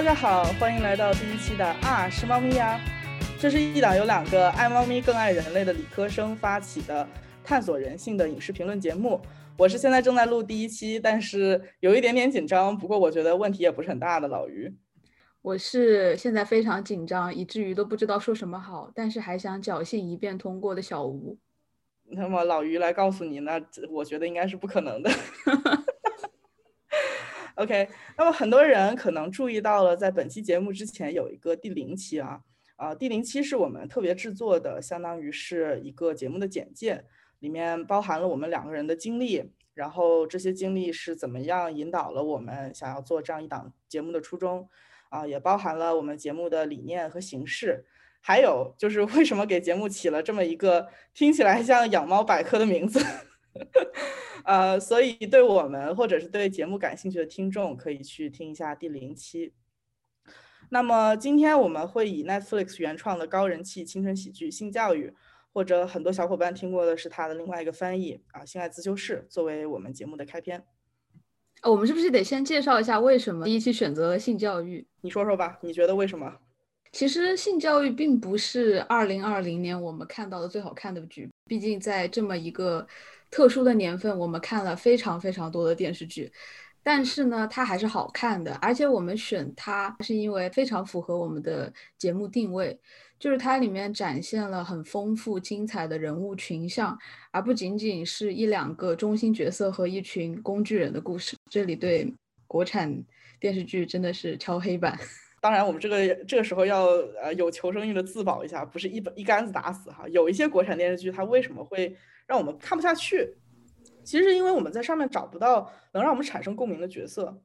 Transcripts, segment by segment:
大家好，欢迎来到第一期的啊是猫咪呀。这是一档由两个爱猫咪更爱人类的理科生发起的探索人性的影视评论节目。我是现在正在录第一期，但是有一点点紧张，不过我觉得问题也不是很大的老于。我是现在非常紧张，以至于都不知道说什么好，但是还想侥幸一遍通过的小吴。那么老于来告诉你，那我觉得应该是不可能的。OK，那么很多人可能注意到了，在本期节目之前有一个第零期啊，啊，第零期是我们特别制作的，相当于是一个节目的简介，里面包含了我们两个人的经历，然后这些经历是怎么样引导了我们想要做这样一档节目的初衷，啊，也包含了我们节目的理念和形式，还有就是为什么给节目起了这么一个听起来像养猫百科的名字。呃，所以对我们或者是对节目感兴趣的听众，可以去听一下第零期。那么今天我们会以 Netflix 原创的高人气青春喜剧《性教育》，或者很多小伙伴听过的是它的另外一个翻译啊《性爱自修室》，作为我们节目的开篇。我们是不是得先介绍一下为什么第一期选择了性教育？你说说吧，你觉得为什么？其实性教育并不是二零二零年我们看到的最好看的剧，毕竟在这么一个。特殊的年份，我们看了非常非常多的电视剧，但是呢，它还是好看的。而且我们选它是因为非常符合我们的节目定位，就是它里面展现了很丰富精彩的人物群像，而不仅仅是一两个中心角色和一群工具人的故事。这里对国产电视剧真的是敲黑板。当然，我们这个这个时候要呃有求生欲的自保一下，不是一本一竿子打死哈。有一些国产电视剧，它为什么会？让我们看不下去，其实是因为我们在上面找不到能让我们产生共鸣的角色。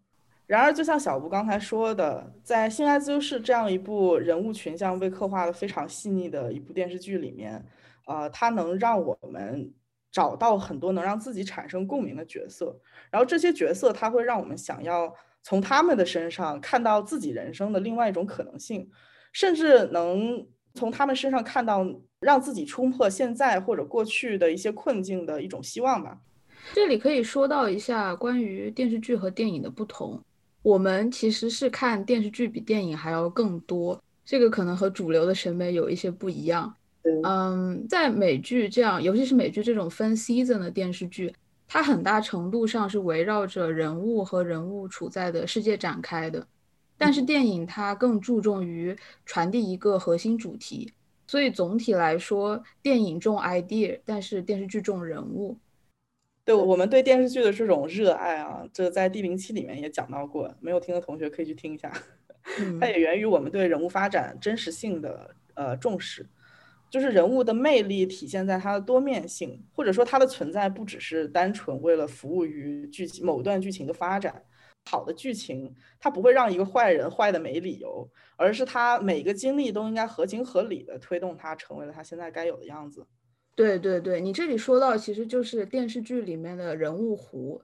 然而，就像小吴刚才说的，在《性爱自由室》这样一部人物群像被刻画的非常细腻的一部电视剧里面，呃，它能让我们找到很多能让自己产生共鸣的角色。然后这些角色，它会让我们想要从他们的身上看到自己人生的另外一种可能性，甚至能从他们身上看到。让自己冲破现在或者过去的一些困境的一种希望吧。这里可以说到一下关于电视剧和电影的不同。我们其实是看电视剧比电影还要更多，这个可能和主流的审美有一些不一样。嗯，在美剧这样，尤其是美剧这种分 season 的电视剧，它很大程度上是围绕着人物和人物处在的世界展开的。但是电影它更注重于传递一个核心主题。所以总体来说，电影重 idea，但是电视剧重人物。对我们对电视剧的这种热爱啊，这在第零期里面也讲到过，没有听的同学可以去听一下。它也源于我们对人物发展真实性的呃重视，就是人物的魅力体现在它的多面性，或者说它的存在不只是单纯为了服务于剧情某段剧情的发展。好的剧情，它不会让一个坏人坏的没理由，而是他每个经历都应该合情合理的推动他成为了他现在该有的样子。对对对，你这里说到其实就是电视剧里面的人物弧，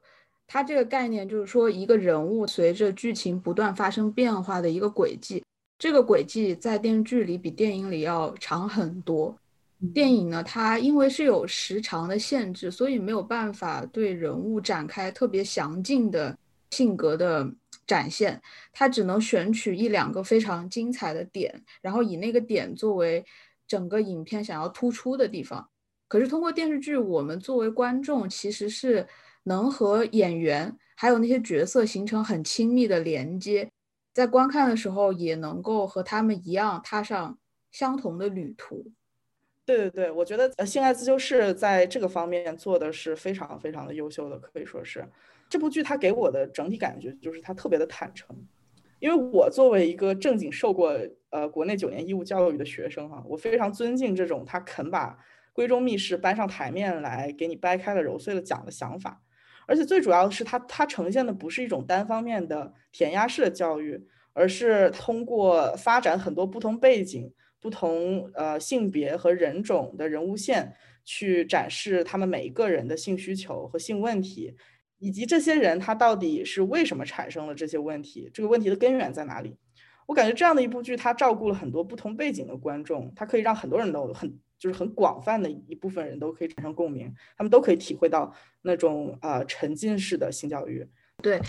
它这个概念就是说一个人物随着剧情不断发生变化的一个轨迹，这个轨迹在电视剧里比电影里要长很多。电影呢，它因为是有时长的限制，所以没有办法对人物展开特别详尽的。性格的展现，他只能选取一两个非常精彩的点，然后以那个点作为整个影片想要突出的地方。可是通过电视剧，我们作为观众其实是能和演员还有那些角色形成很亲密的连接，在观看的时候也能够和他们一样踏上相同的旅途。对对对，我觉得《性爱自救室》在这个方面做的是非常非常的优秀的，可以说是。这部剧它给我的整体感觉就是它特别的坦诚，因为我作为一个正经受过呃国内九年义务教育的学生哈，我非常尊敬这种他肯把闺中密事搬上台面来给你掰开了揉碎了讲的想法，而且最主要的是它它呈现的不是一种单方面的填鸭式的教育，而是通过发展很多不同背景、不同呃性别和人种的人物线去展示他们每一个人的性需求和性问题。以及这些人他到底是为什么产生了这些问题？这个问题的根源在哪里？我感觉这样的一部剧，它照顾了很多不同背景的观众，它可以让很多人都很就是很广泛的一部分人都可以产生共鸣，他们都可以体会到那种呃沉浸式的性教育。对，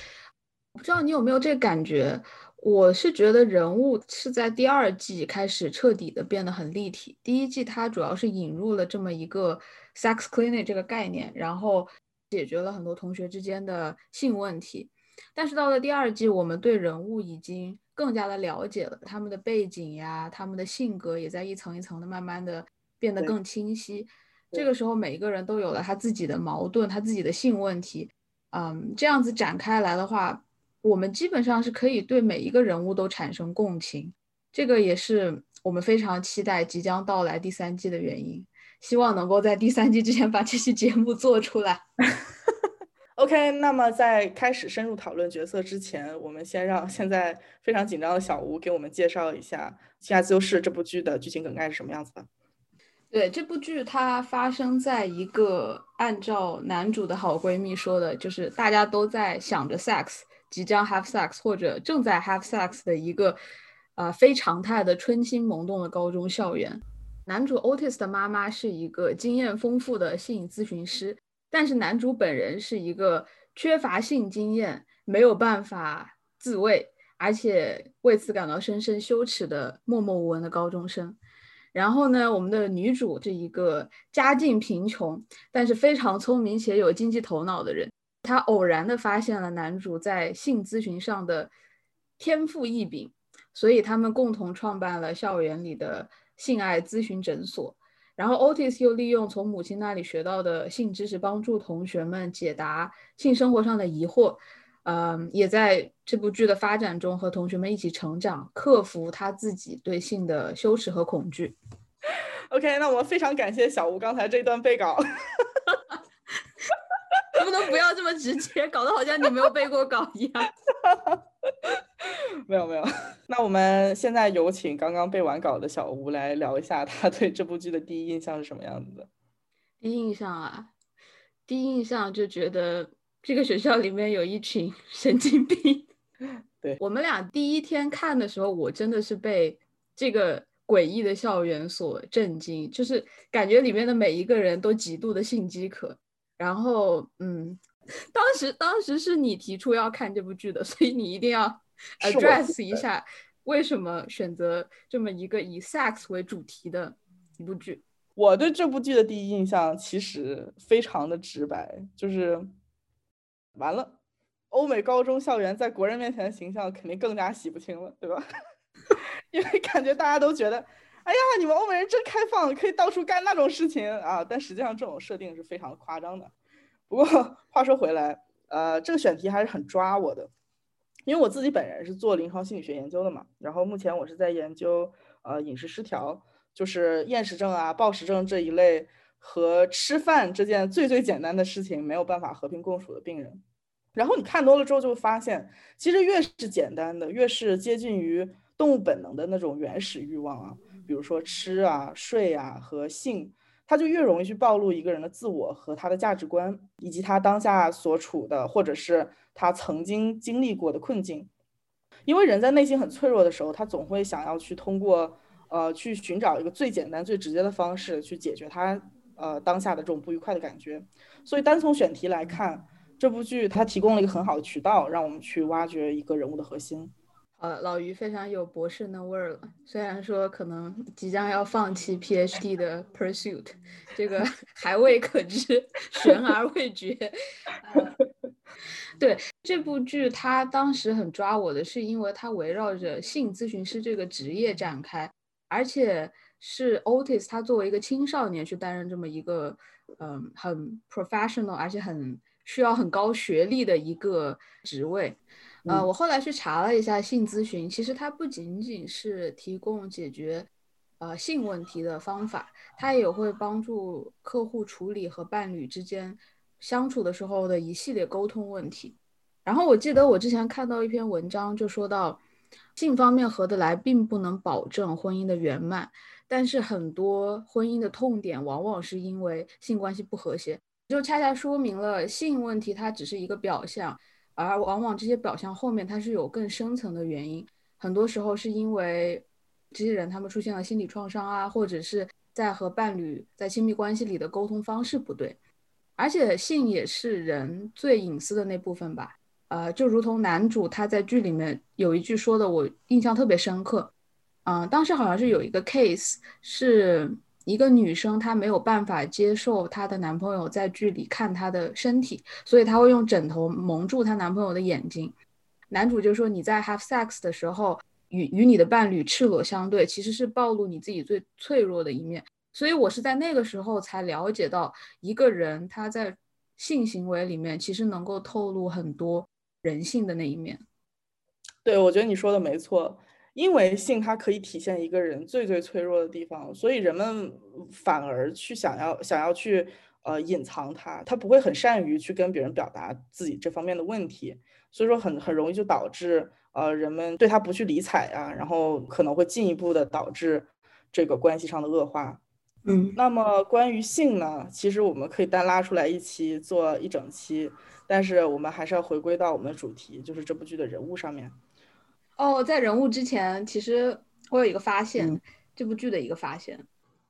不知道你有没有这感觉？我是觉得人物是在第二季开始彻底的变得很立体。第一季它主要是引入了这么一个 sex clinic 这个概念，然后解决了很多同学之间的性问题。但是到了第二季，我们对人物已经更加的了解了，他们的背景呀，他们的性格也在一层一层的慢慢的变得更清晰。这个时候，每一个人都有了他自己的矛盾，他自己的性问题。嗯，这样子展开来的话。我们基本上是可以对每一个人物都产生共情，这个也是我们非常期待即将到来第三季的原因。希望能够在第三季之前把这期节目做出来。OK，那么在开始深入讨论角色之前，我们先让现在非常紧张的小吴给我们介绍一下《性爱自由市》这部剧的剧情梗概是什么样子的。对，这部剧它发生在一个按照男主的好闺蜜说的，就是大家都在想着 sex。即将 have sex 或者正在 have sex 的一个，呃，非常态的春心萌动的高中校园。男主 Otis 的妈妈是一个经验丰富的性咨询师，但是男主本人是一个缺乏性经验、没有办法自慰，而且为此感到深深羞耻的默默无闻的高中生。然后呢，我们的女主是一个家境贫穷，但是非常聪明且有经济头脑的人。她偶然的发现了男主在性咨询上的天赋异禀，所以他们共同创办了校园里的性爱咨询诊所。然后 Otis 又利用从母亲那里学到的性知识，帮助同学们解答性生活上的疑惑。嗯，也在这部剧的发展中和同学们一起成长，克服他自己对性的羞耻和恐惧。OK，那我们非常感谢小吴刚才这段背稿。能不能不要这么直接，搞得好像你没有背过稿一样？没 有没有。那我们现在有请刚刚背完稿的小吴来聊一下他对这部剧的第一印象是什么样子的。第一印象啊，第一印象就觉得这个学校里面有一群神经病。对我们俩第一天看的时候，我真的是被这个诡异的校园所震惊，就是感觉里面的每一个人都极度的性饥渴。然后，嗯，当时当时是你提出要看这部剧的，所以你一定要 address 一下为什么选择这么一个以 sex 为主题的一部剧。我对这部剧的第一印象其实非常的直白，就是完了，欧美高中校园在国人面前的形象肯定更加洗不清了，对吧？因为感觉大家都觉得。哎呀，你们欧美人真开放，可以到处干那种事情啊！但实际上这种设定是非常夸张的。不过话说回来，呃，这个选题还是很抓我的，因为我自己本人是做临床心理学研究的嘛。然后目前我是在研究呃饮食失调，就是厌食症啊、暴食症这一类和吃饭这件最最简单的事情没有办法和平共处的病人。然后你看多了之后，就会发现，其实越是简单的，越是接近于动物本能的那种原始欲望啊。比如说吃啊、睡啊和性，他就越容易去暴露一个人的自我和他的价值观，以及他当下所处的或者是他曾经经历过的困境。因为人在内心很脆弱的时候，他总会想要去通过呃去寻找一个最简单、最直接的方式去解决他呃当下的这种不愉快的感觉。所以单从选题来看，这部剧它提供了一个很好的渠道，让我们去挖掘一个人物的核心。呃，老于非常有博士那味儿了。虽然说可能即将要放弃 PhD 的 pursuit，这个 还未可知，悬而未决。对这部剧，它当时很抓我的是，因为它围绕着性咨询师这个职业展开，而且是 Otis 他作为一个青少年去担任这么一个嗯很 professional，而且很需要很高学历的一个职位。呃，我后来去查了一下性咨询，其实它不仅仅是提供解决呃性问题的方法，它也会帮助客户处理和伴侣之间相处的时候的一系列沟通问题。然后我记得我之前看到一篇文章，就说到性方面合得来并不能保证婚姻的圆满，但是很多婚姻的痛点往往是因为性关系不和谐，就恰恰说明了性问题它只是一个表象。而往往这些表象后面，它是有更深层的原因。很多时候是因为这些人他们出现了心理创伤啊，或者是在和伴侣在亲密关系里的沟通方式不对。而且性也是人最隐私的那部分吧。呃，就如同男主他在剧里面有一句说的，我印象特别深刻。嗯，当时好像是有一个 case，是一个女生她没有办法接受她的男朋友在剧里看她的身体，所以她会用枕头蒙住她男朋友的眼睛。男主就说你在 have sex 的时候与与你的伴侣赤裸相对，其实是暴露你自己最脆弱的一面。所以我是在那个时候才了解到，一个人他在性行为里面其实能够透露很多人性的那一面。对，我觉得你说的没错。因为性它可以体现一个人最最脆弱的地方，所以人们反而去想要想要去呃隐藏它，他不会很善于去跟别人表达自己这方面的问题，所以说很很容易就导致呃人们对他不去理睬啊，然后可能会进一步的导致这个关系上的恶化。嗯，那么关于性呢，其实我们可以单拉出来一期做一整期，但是我们还是要回归到我们的主题，就是这部剧的人物上面。哦，在人物之前，其实我有一个发现，这部剧的一个发现。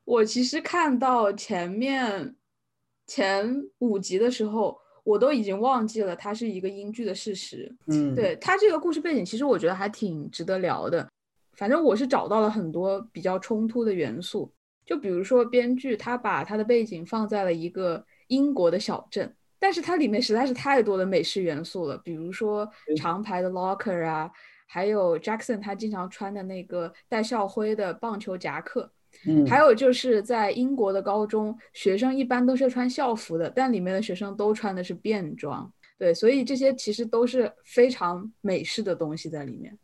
我其实看到前面前五集的时候，我都已经忘记了它是一个英剧的事实。嗯，对它这个故事背景，其实我觉得还挺值得聊的。反正我是找到了很多比较冲突的元素，就比如说编剧他把他的背景放在了一个英国的小镇，但是它里面实在是太多的美式元素了，比如说长牌的 locker 啊。还有 Jackson 他经常穿的那个带校徽的棒球夹克，嗯，还有就是在英国的高中，学生一般都是穿校服的，但里面的学生都穿的是便装，对，所以这些其实都是非常美式的东西在里面。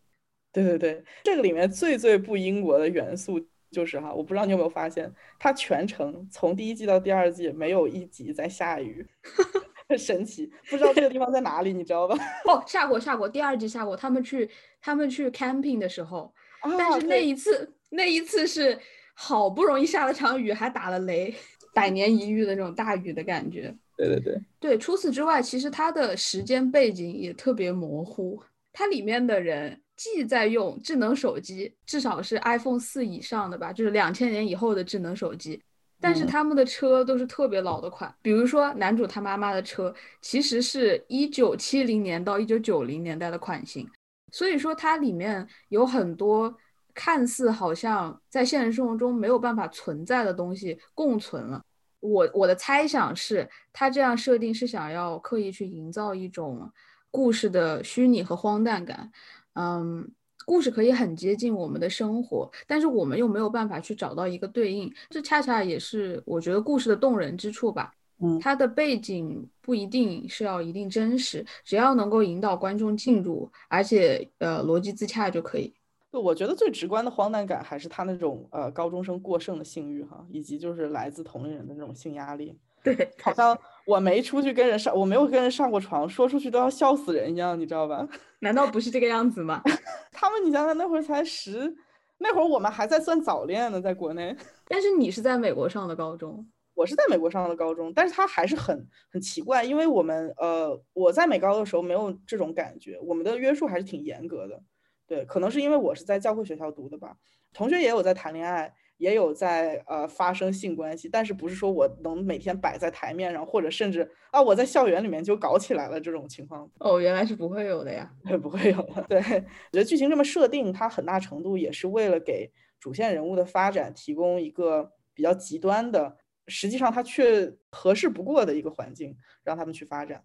对对对，这个里面最最不英国的元素就是哈，我不知道你有没有发现，它全程从第一季到第二季没有一集在下雨。很 神奇，不知道这个地方在哪里，你知道吧？哦，下过下过，第二季下过。他们去他们去 camping 的时候，但是那一次那一次是好不容易下了场雨，还打了雷，百年一遇的那种大雨的感觉。对对对对。除此之外，其实它的时间背景也特别模糊。它里面的人既在用智能手机，至少是 iPhone 四以上的吧，就是两千年以后的智能手机。但是他们的车都是特别老的款，比如说男主他妈妈的车，其实是一九七零年到一九九零年代的款型，所以说它里面有很多看似好像在现实生活中没有办法存在的东西共存了。我我的猜想是，他这样设定是想要刻意去营造一种故事的虚拟和荒诞感，嗯。故事可以很接近我们的生活，但是我们又没有办法去找到一个对应，这恰恰也是我觉得故事的动人之处吧。嗯，它的背景不一定是要一定真实，只要能够引导观众进入，而且呃逻辑自洽就可以。我觉得最直观的荒诞感还是他那种呃高中生过剩的性欲哈，以及就是来自同龄人的那种性压力。对，好像我没出去跟人上，我没有跟人上过床，说出去都要笑死人一样，你知道吧？难道不是这个样子吗？他们，你想想那会儿才十，那会儿我们还在算早恋呢，在国内。但是你是在美国上的高中，我是在美国上的高中，但是他还是很很奇怪，因为我们呃，我在美高的时候没有这种感觉，我们的约束还是挺严格的。对，可能是因为我是在教会学校读的吧，同学也有在谈恋爱。也有在呃发生性关系，但是不是说我能每天摆在台面上，或者甚至啊我在校园里面就搞起来了这种情况？哦，原来是不会有的呀，不会有的。对，我觉得剧情这么设定，它很大程度也是为了给主线人物的发展提供一个比较极端的，实际上它却合适不过的一个环境，让他们去发展，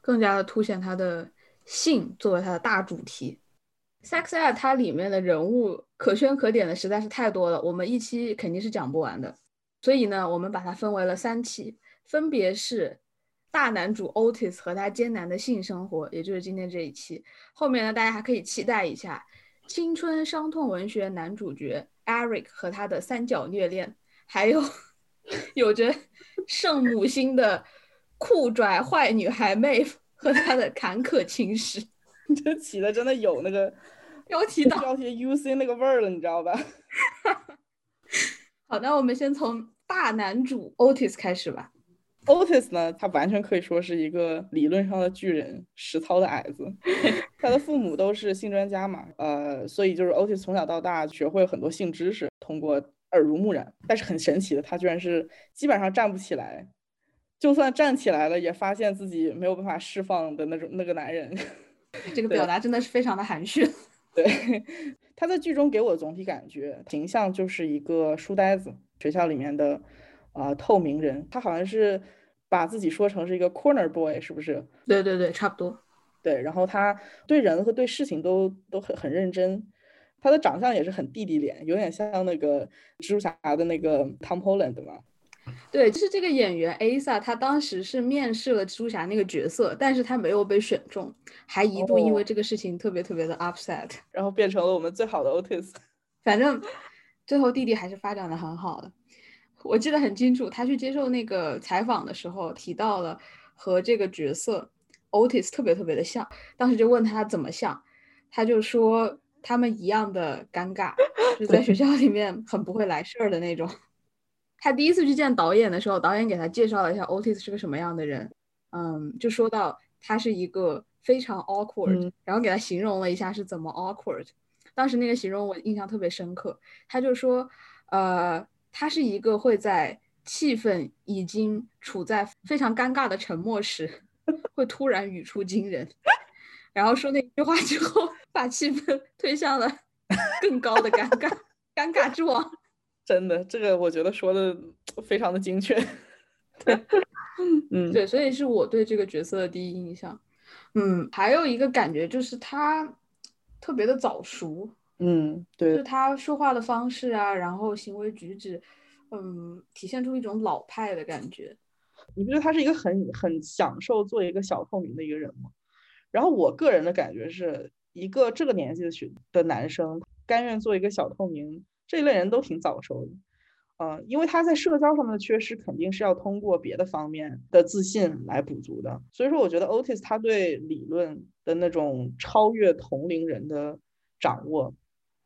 更加的凸显他的性作为他的大主题。《Sex Ed》它里面的人物可圈可点的实在是太多了，我们一期肯定是讲不完的。所以呢，我们把它分为了三期，分别是大男主 Otis 和他艰难的性生活，也就是今天这一期。后面呢，大家还可以期待一下青春伤痛文学男主角 Eric 和他的三角虐恋，还有 有着圣母心的酷拽坏女孩妹和他的坎坷情史。这起的真的有那个。标题党，标题 UC 那个味儿了，你知道吧？好，那我们先从大男主 Otis 开始吧。Otis 呢，他完全可以说是一个理论上的巨人，实操的矮子。他的父母都是性专家嘛，呃，所以就是 Otis 从小到大学会了很多性知识，通过耳濡目染。但是很神奇的，他居然是基本上站不起来，就算站起来了，也发现自己没有办法释放的那种那个男人。这个表达真的是非常的含蓄。对，他在剧中给我的总体感觉形象就是一个书呆子，学校里面的啊透明人。他好像是把自己说成是一个 corner boy，是不是？对对对，差不多。对，然后他对人和对事情都都很很认真。他的长相也是很弟弟脸，有点像那个蜘蛛侠的那个 Tom Holland 嘛。对，就是这个演员 Asa，他当时是面试了蜘蛛侠那个角色，但是他没有被选中，还一度因为这个事情特别特别的 upset，然后变成了我们最好的 Otis。反正最后弟弟还是发展的很好的，我记得很清楚，他去接受那个采访的时候提到了和这个角色 Otis 特别特别的像，当时就问他怎么像，他就说他们一样的尴尬，就在学校里面很不会来事儿的那种。他第一次去见导演的时候，导演给他介绍了一下 Otis 是个什么样的人，嗯，就说到他是一个非常 awkward，然后给他形容了一下是怎么 awkward。当时那个形容我印象特别深刻，他就说，呃，他是一个会在气氛已经处在非常尴尬的沉默时，会突然语出惊人，然后说那句话之后，把气氛推向了更高的尴尬，尴尬之王。真的，这个我觉得说的非常的精确。嗯，对，所以是我对这个角色的第一印象。嗯，还有一个感觉就是他特别的早熟。嗯，对，就他说话的方式啊，然后行为举止，嗯，体现出一种老派的感觉。你不觉得他是一个很很享受做一个小透明的一个人吗？然后我个人的感觉是一个这个年纪的学的男生甘愿做一个小透明。这一类人都挺早熟的，嗯，因为他在社交上面的缺失，肯定是要通过别的方面的自信来补足的。所以说，我觉得 Otis 他对理论的那种超越同龄人的掌握，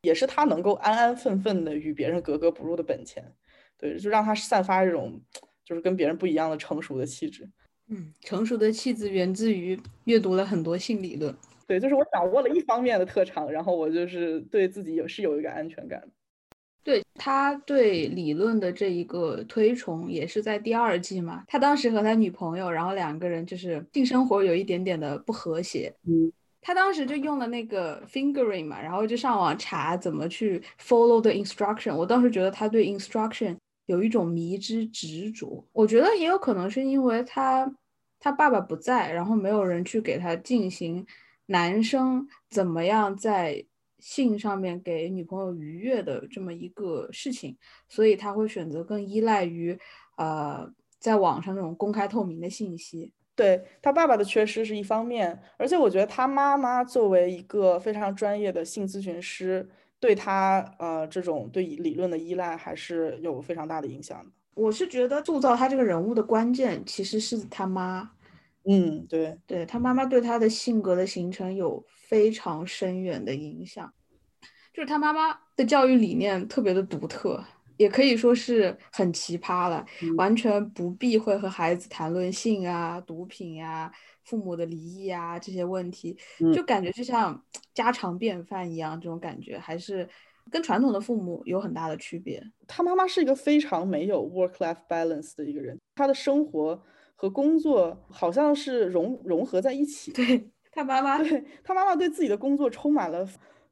也是他能够安安分分的与别人格格不入的本钱。对，就让他散发这种就是跟别人不一样的成熟的气质。嗯，成熟的气质源自于阅读了很多性理论。对，就是我掌握了一方面的特长，然后我就是对自己也是有一个安全感的。对他对理论的这一个推崇，也是在第二季嘛。他当时和他女朋友，然后两个人就是性生活有一点点的不和谐。嗯，他当时就用了那个 fingering 嘛，然后就上网查怎么去 follow the instruction。我当时觉得他对 instruction 有一种迷之执着。我觉得也有可能是因为他他爸爸不在，然后没有人去给他进行男生怎么样在。性上面给女朋友愉悦的这么一个事情，所以他会选择更依赖于，呃，在网上那种公开透明的信息。对他爸爸的缺失是一方面，而且我觉得他妈妈作为一个非常专业的性咨询师，对他呃这种对理论的依赖还是有非常大的影响的。我是觉得塑造他这个人物的关键其实是他妈。嗯，对，对他妈妈对他的性格的形成有非常深远的影响，就是他妈妈的教育理念特别的独特，也可以说是很奇葩了，完全不避讳和孩子谈论性啊、毒品呀、父母的离异啊这些问题，就感觉就像家常便饭一样，这种感觉还是跟传统的父母有很大的区别。他妈妈是一个非常没有 work-life balance 的一个人，他的生活。和工作好像是融融合在一起。对他妈妈，对他妈妈对自己的工作充满了，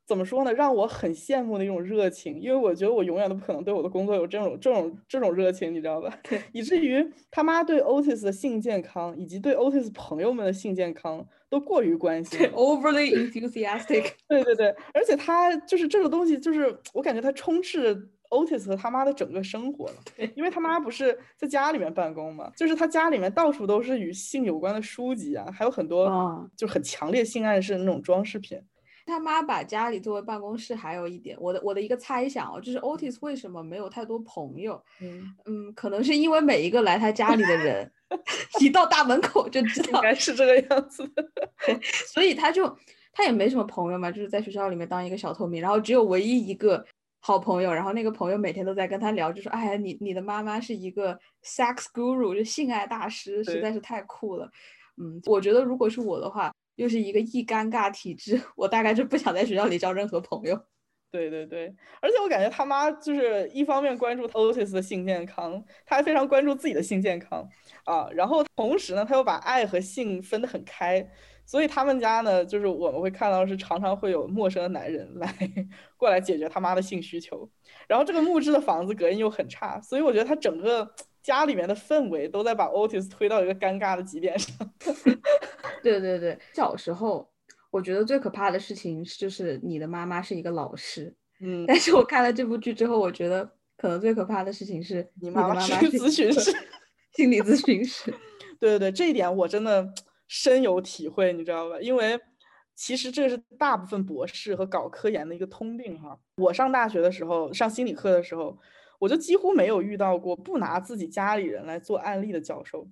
怎么说呢？让我很羡慕的一种热情。因为我觉得我永远都不可能对我的工作有这种这种这种热情，你知道吧？对，以至于他妈对 Otis 的性健康以及对 Otis 朋友们的性健康都过于关心，overly enthusiastic。对对对，而且他就是这个东西，就是我感觉他充斥。Otis 和他妈的整个生活了，因为他妈不是在家里面办公嘛，就是他家里面到处都是与性有关的书籍啊，还有很多就很强烈性暗示的那种装饰品。他妈把家里作为办公室，还有一点，我的我的一个猜想哦，就是 Otis 为什么没有太多朋友？嗯嗯，可能是因为每一个来他家里的人，一到大门口就知道应该是这个样子的，所以他就他也没什么朋友嘛，就是在学校里面当一个小透明，然后只有唯一一个。好朋友，然后那个朋友每天都在跟他聊，就说：“哎呀，你你的妈妈是一个 sex guru，就性爱大师，实在是太酷了。”嗯，我觉得如果是我的话，又是一个易尴尬体质，我大概就不想在学校里交任何朋友。对对对，而且我感觉他妈就是一方面关注 Otis 的性健康，他还非常关注自己的性健康啊。然后同时呢，他又把爱和性分得很开，所以他们家呢，就是我们会看到是常常会有陌生的男人来过来解决他妈的性需求。然后这个木质的房子隔音又很差，所以我觉得他整个家里面的氛围都在把 Otis 推到一个尴尬的极点上。对对对，小时候。我觉得最可怕的事情就是你的妈妈是一个老师，嗯，但是我看了这部剧之后，我觉得可能最可怕的事情是你妈妈是咨询师，心理咨询师。对对对，这一点我真的深有体会，你知道吧？因为其实这是大部分博士和搞科研的一个通病哈。我上大学的时候上心理课的时候，我就几乎没有遇到过不拿自己家里人来做案例的教授。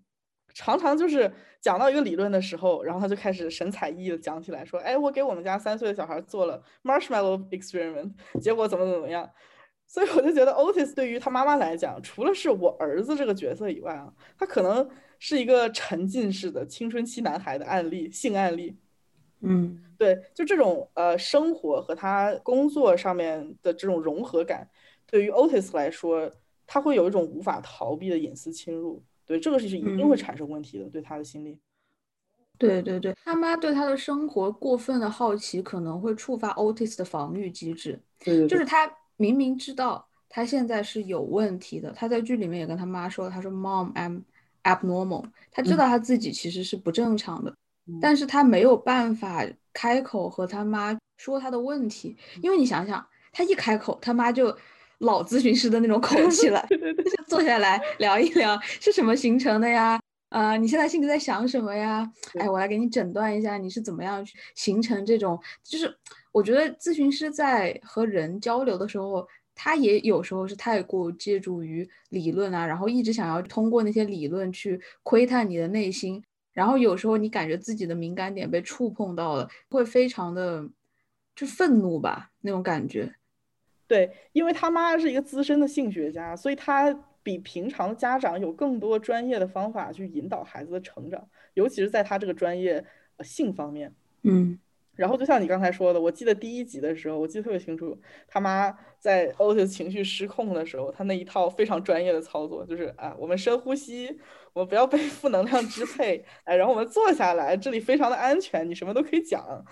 常常就是讲到一个理论的时候，然后他就开始神采奕奕的讲起来，说：“哎，我给我们家三岁的小孩做了 marshmallow experiment，结果怎么怎么样。”所以我就觉得 Otis 对于他妈妈来讲，除了是我儿子这个角色以外啊，他可能是一个沉浸式的青春期男孩的案例，性案例。嗯，对，就这种呃生活和他工作上面的这种融合感，对于 Otis 来说，他会有一种无法逃避的隐私侵入。对，这个是一定会产生问题的，对他的心理。对对对，他妈对他的生活过分的好奇，可能会触发 Otis 的防御机制。对，就是他明明知道他现在是有问题的，他在剧里面也跟他妈说，他说 Mom, I'm abnormal。他知道他自己其实是不正常的，但是他没有办法开口和他妈说他的问题，因为你想想，他一开口，他妈就。老咨询师的那种口 气了，坐下来聊一聊是什么形成的呀？啊，你现在心里在想什么呀？哎，我来给你诊断一下，你是怎么样形成这种？就是我觉得咨询师在和人交流的时候，他也有时候是太过借助于理论啊，然后一直想要通过那些理论去窥探你的内心，然后有时候你感觉自己的敏感点被触碰到了，会非常的就愤怒吧那种感觉。对，因为他妈是一个资深的性学家，所以他比平常的家长有更多专业的方法去引导孩子的成长，尤其是在他这个专业呃性方面。嗯，然后就像你刚才说的，我记得第一集的时候，我记得特别清楚，他妈在 Otis 情绪失控的时候，他那一套非常专业的操作，就是啊，我们深呼吸，我们不要被 负能量支配，哎，然后我们坐下来，这里非常的安全，你什么都可以讲。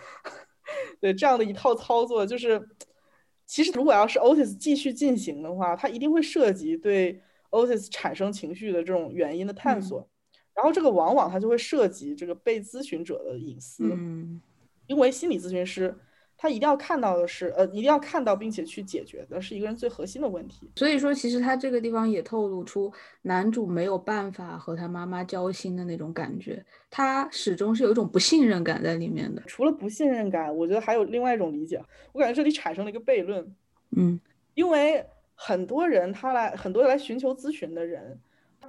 对，这样的一套操作就是。其实，如果要是 Otis 继续进行的话，它一定会涉及对 Otis 产生情绪的这种原因的探索，然后这个往往它就会涉及这个被咨询者的隐私，嗯，因为心理咨询师。他一定要看到的是，呃，一定要看到并且去解决的是一个人最核心的问题。所以说，其实他这个地方也透露出男主没有办法和他妈妈交心的那种感觉，他始终是有一种不信任感在里面的。除了不信任感，我觉得还有另外一种理解。我感觉这里产生了一个悖论，嗯，因为很多人他来，很多来寻求咨询的人。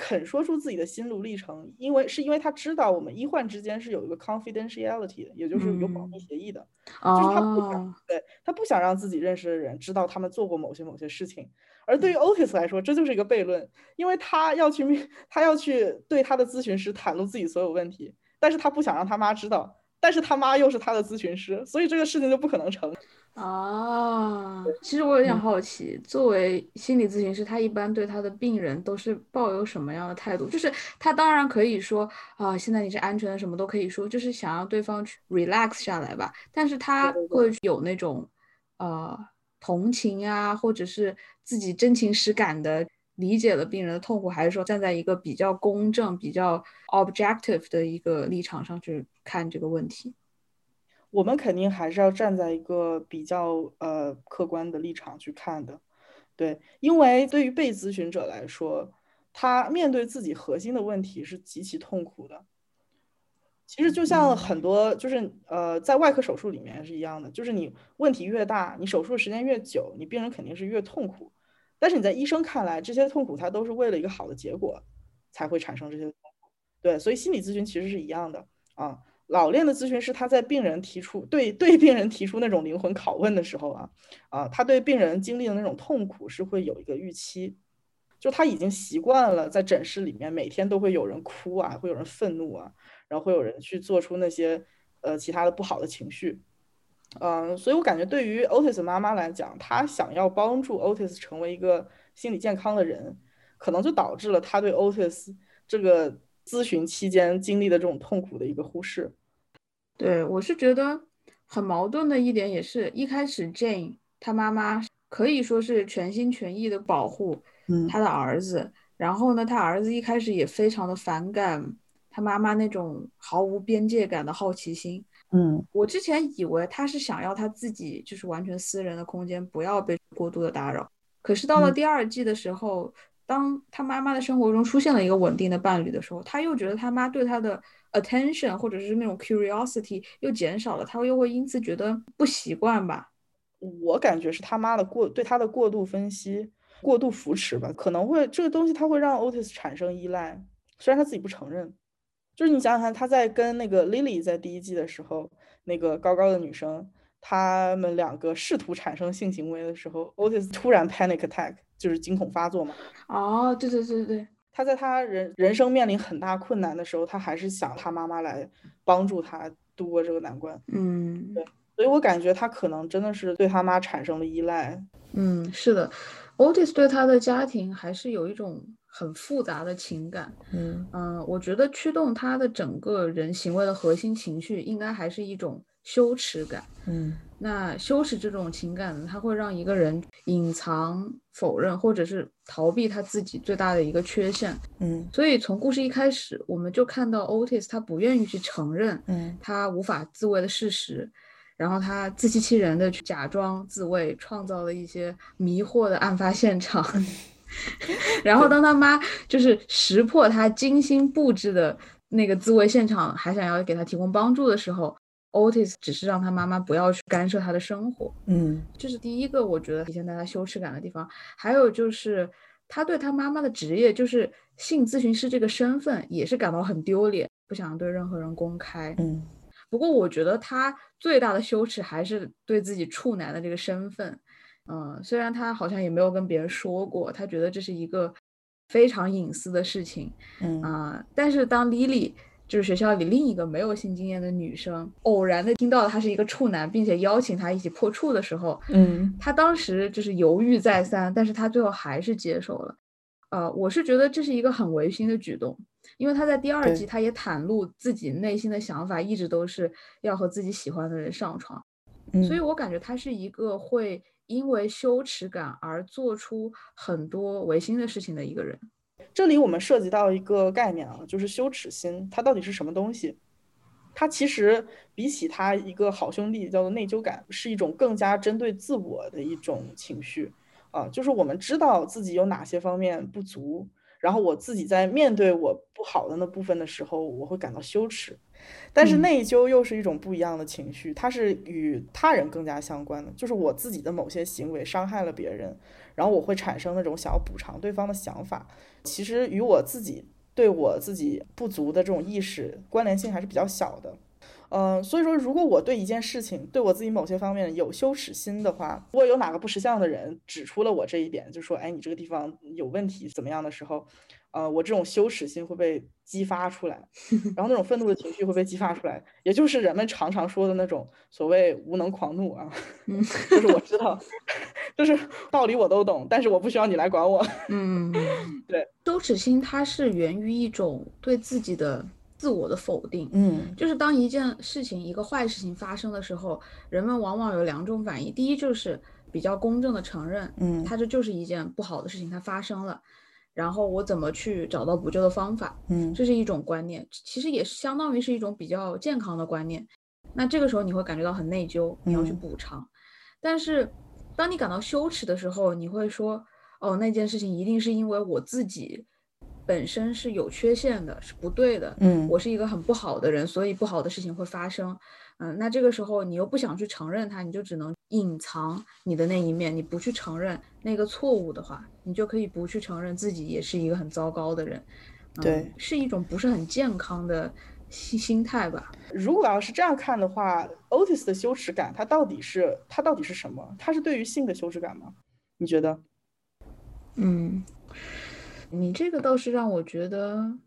肯说出自己的心路历程，因为是因为他知道我们医患之间是有一个 confidentiality 的，也就是有保密协议的，就是他不想对他不想让自己认识的人知道他们做过某些某些事情。而对于 Otis 来说，这就是一个悖论，因为他要去面，他要去对他的咨询师袒露自己所有问题，但是他不想让他妈知道，但是他妈又是他的咨询师，所以这个事情就不可能成。啊，其实我有点好奇，作为心理咨询师，他一般对他的病人都是抱有什么样的态度？就是他当然可以说啊，现在你是安全的，什么都可以说，就是想让对方去 relax 下来吧。但是他会有那种呃同情啊，或者是自己真情实感的理解了病人的痛苦，还是说站在一个比较公正、比较 objective 的一个立场上去看这个问题？我们肯定还是要站在一个比较呃客观的立场去看的，对，因为对于被咨询者来说，他面对自己核心的问题是极其痛苦的。其实就像很多就是呃在外科手术里面是一样的，就是你问题越大，你手术时间越久，你病人肯定是越痛苦。但是你在医生看来，这些痛苦他都是为了一个好的结果才会产生这些痛苦。对，所以心理咨询其实是一样的啊。老练的咨询师，他在病人提出对对病人提出那种灵魂拷问的时候啊，啊，他对病人经历的那种痛苦是会有一个预期，就他已经习惯了在诊室里面每天都会有人哭啊，会有人愤怒啊，然后会有人去做出那些呃其他的不好的情绪，嗯，所以我感觉对于 Otis 妈妈来讲，她想要帮助 Otis 成为一个心理健康的人，可能就导致了她对 Otis 这个咨询期间经历的这种痛苦的一个忽视。对我是觉得很矛盾的一点，也是一开始 Jane 她妈妈可以说是全心全意的保护她的儿子，然后呢，她儿子一开始也非常的反感他妈妈那种毫无边界感的好奇心。嗯，我之前以为他是想要他自己就是完全私人的空间，不要被过度的打扰。可是到了第二季的时候，当他妈妈的生活中出现了一个稳定的伴侣的时候，他又觉得他妈对他的 attention 或者是那种 curiosity 又减少了，他又会因此觉得不习惯吧？我感觉是他妈的过对他的过度分析、过度扶持吧，可能会这个东西他会让 Otis 产生依赖，虽然他自己不承认。就是你想想看，他在跟那个 Lily 在第一季的时候，那个高高的女生，他们两个试图产生性行为的时候，Otis 突然 panic attack，就是惊恐发作嘛。哦，对对对对，他在他人人生面临很大困难的时候，他还是想他妈妈来帮助他度过这个难关。嗯，对，所以我感觉他可能真的是对他妈产生了依赖。嗯，是的，Otis 对他的家庭还是有一种。很复杂的情感，嗯嗯，我觉得驱动他的整个人行为的核心情绪，应该还是一种羞耻感，嗯，那羞耻这种情感呢，它会让一个人隐藏、否认或者是逃避他自己最大的一个缺陷，嗯，所以从故事一开始，我们就看到 Otis 他不愿意去承认，嗯，他无法自卫的事实，然后他自欺欺人的去假装自卫，创造了一些迷惑的案发现场。然后当他妈就是识破他精心布置的那个自卫现场，还想要给他提供帮助的时候，Otis 只是让他妈妈不要去干涉他的生活。嗯，这是第一个我觉得体现在他羞耻感的地方。还有就是他对他妈妈的职业，就是性咨询师这个身份，也是感到很丢脸，不想对任何人公开。嗯，不过我觉得他最大的羞耻还是对自己处男的这个身份。嗯，虽然他好像也没有跟别人说过，他觉得这是一个非常隐私的事情，嗯啊，但是当 Lily 就是学校里另一个没有性经验的女生，偶然的听到他是一个处男，并且邀请他一起破处的时候，嗯，他当时就是犹豫再三，但是他最后还是接受了。呃，我是觉得这是一个很违心的举动，因为他在第二季他也袒露自己内心的想法，一直都是要和自己喜欢的人上床，所以我感觉他是一个会。因为羞耻感而做出很多违心的事情的一个人，这里我们涉及到一个概念啊，就是羞耻心，它到底是什么东西？它其实比起他一个好兄弟叫做内疚感，是一种更加针对自我的一种情绪啊，就是我们知道自己有哪些方面不足，然后我自己在面对我不好的那部分的时候，我会感到羞耻。但是内疚又是一种不一样的情绪，它是与他人更加相关的，就是我自己的某些行为伤害了别人，然后我会产生那种想要补偿对方的想法，其实与我自己对我自己不足的这种意识关联性还是比较小的。嗯，所以说，如果我对一件事情，对我自己某些方面有羞耻心的话，如果有哪个不识相的人指出了我这一点，就说，哎，你这个地方有问题，怎么样的时候。呃，我这种羞耻心会被激发出来，然后那种愤怒的情绪会被激发出来，也就是人们常常说的那种所谓无能狂怒啊。嗯，就是我知道，就是道理我都懂，但是我不需要你来管我。嗯，对，羞耻心它是源于一种对自己的自我的否定。嗯，就是当一件事情一个坏事情发生的时候，人们往往有两种反应，第一就是比较公正的承认，嗯，它这就是一件不好的事情，它发生了。然后我怎么去找到补救的方法？嗯，这是一种观念，其实也是相当于是一种比较健康的观念。那这个时候你会感觉到很内疚，你要去补偿。但是当你感到羞耻的时候，你会说：“哦，那件事情一定是因为我自己本身是有缺陷的，是不对的。嗯，我是一个很不好的人，所以不好的事情会发生。”嗯，那这个时候你又不想去承认它，你就只能隐藏你的那一面。你不去承认那个错误的话，你就可以不去承认自己也是一个很糟糕的人。对，是一种不是很健康的心心态吧。如果要是这样看的话，Otis 的羞耻感，它到底是它到底是什么？它是对于性的羞耻感吗？你觉得？嗯，你这个倒是让我觉得，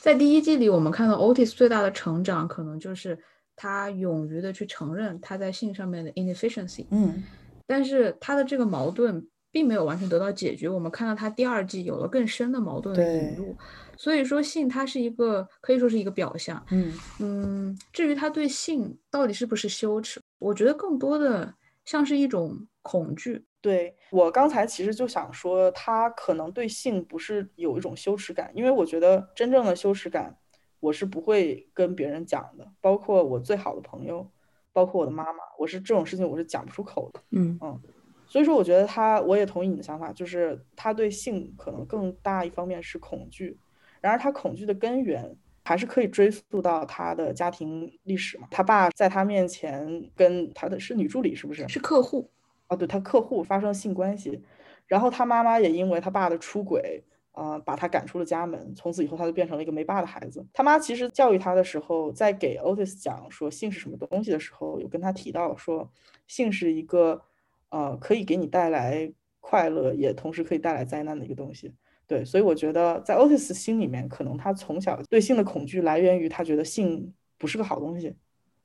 在第一季里，我们看到 Otis 最大的成长，可能就是。他勇于的去承认他在性上面的 inefficiency，嗯，但是他的这个矛盾并没有完全得到解决。我们看到他第二季有了更深的矛盾的引入，所以说性它是一个可以说是一个表象。嗯嗯，至于他对性到底是不是羞耻，我觉得更多的像是一种恐惧。对我刚才其实就想说，他可能对性不是有一种羞耻感，因为我觉得真正的羞耻感，我是不会跟别人讲的，包括我最好的朋友，包括我的妈妈，我是这种事情我是讲不出口的。嗯嗯，所以说我觉得他，我也同意你的想法，就是他对性可能更大一方面是恐惧，然而他恐惧的根源还是可以追溯到他的家庭历史嘛，他爸在他面前跟他的是女助理是不是？是客户。哦，对他客户发生性关系，然后他妈妈也因为他爸的出轨，啊，把他赶出了家门。从此以后，他就变成了一个没爸的孩子。他妈其实教育他的时候，在给 Otis 讲说性是什么东西的时候，有跟他提到说，性是一个，呃，可以给你带来快乐，也同时可以带来灾难的一个东西。对，所以我觉得在 Otis 心里面，可能他从小对性的恐惧来源于他觉得性不是个好东西。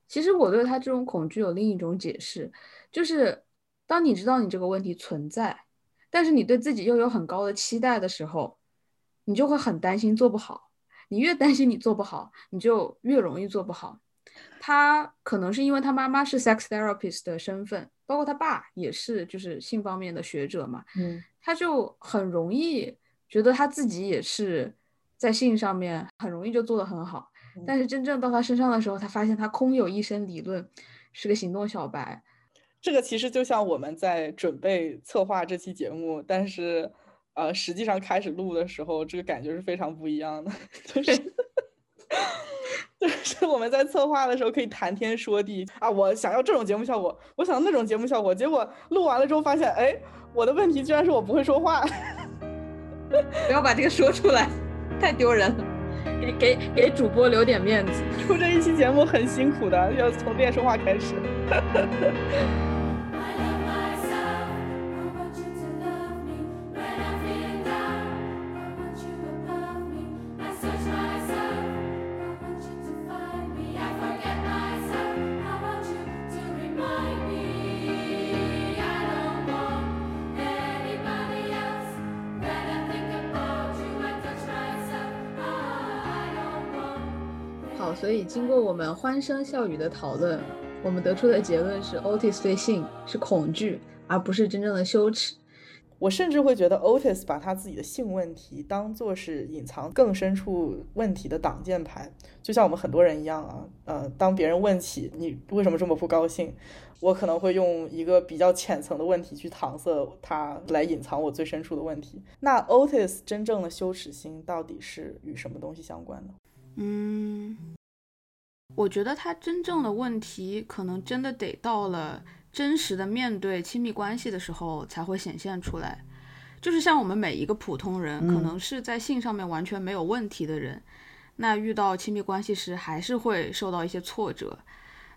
其实我对他这种恐惧有另一种解释，就是。当你知道你这个问题存在，但是你对自己又有很高的期待的时候，你就会很担心做不好。你越担心你做不好，你就越容易做不好。他可能是因为他妈妈是 sex therapist 的身份，包括他爸也是，就是性方面的学者嘛。嗯，他就很容易觉得他自己也是在性上面很容易就做得很好。但是真正到他身上的时候，他发现他空有一身理论，是个行动小白。这个其实就像我们在准备策划这期节目，但是，呃，实际上开始录的时候，这个感觉是非常不一样的。就是，就是我们在策划的时候可以谈天说地啊，我想要这种节目效果，我想要那种节目效果，结果录完了之后发现，哎，我的问题居然是我不会说话。不要把这个说出来，太丢人了，给给给主播留点面子。出这一期节目很辛苦的，要从练说话开始。所以，经过我们欢声笑语的讨论，我们得出的结论是，Otis 对性是恐惧，而不是真正的羞耻。我甚至会觉得，Otis 把他自己的性问题当做是隐藏更深处问题的挡箭牌，就像我们很多人一样啊。呃，当别人问起你为什么这么不高兴，我可能会用一个比较浅层的问题去搪塞他，来隐藏我最深处的问题。那 Otis 真正的羞耻心到底是与什么东西相关呢？嗯。我觉得他真正的问题，可能真的得到了真实的面对亲密关系的时候才会显现出来。就是像我们每一个普通人，可能是在性上面完全没有问题的人，那遇到亲密关系时还是会受到一些挫折。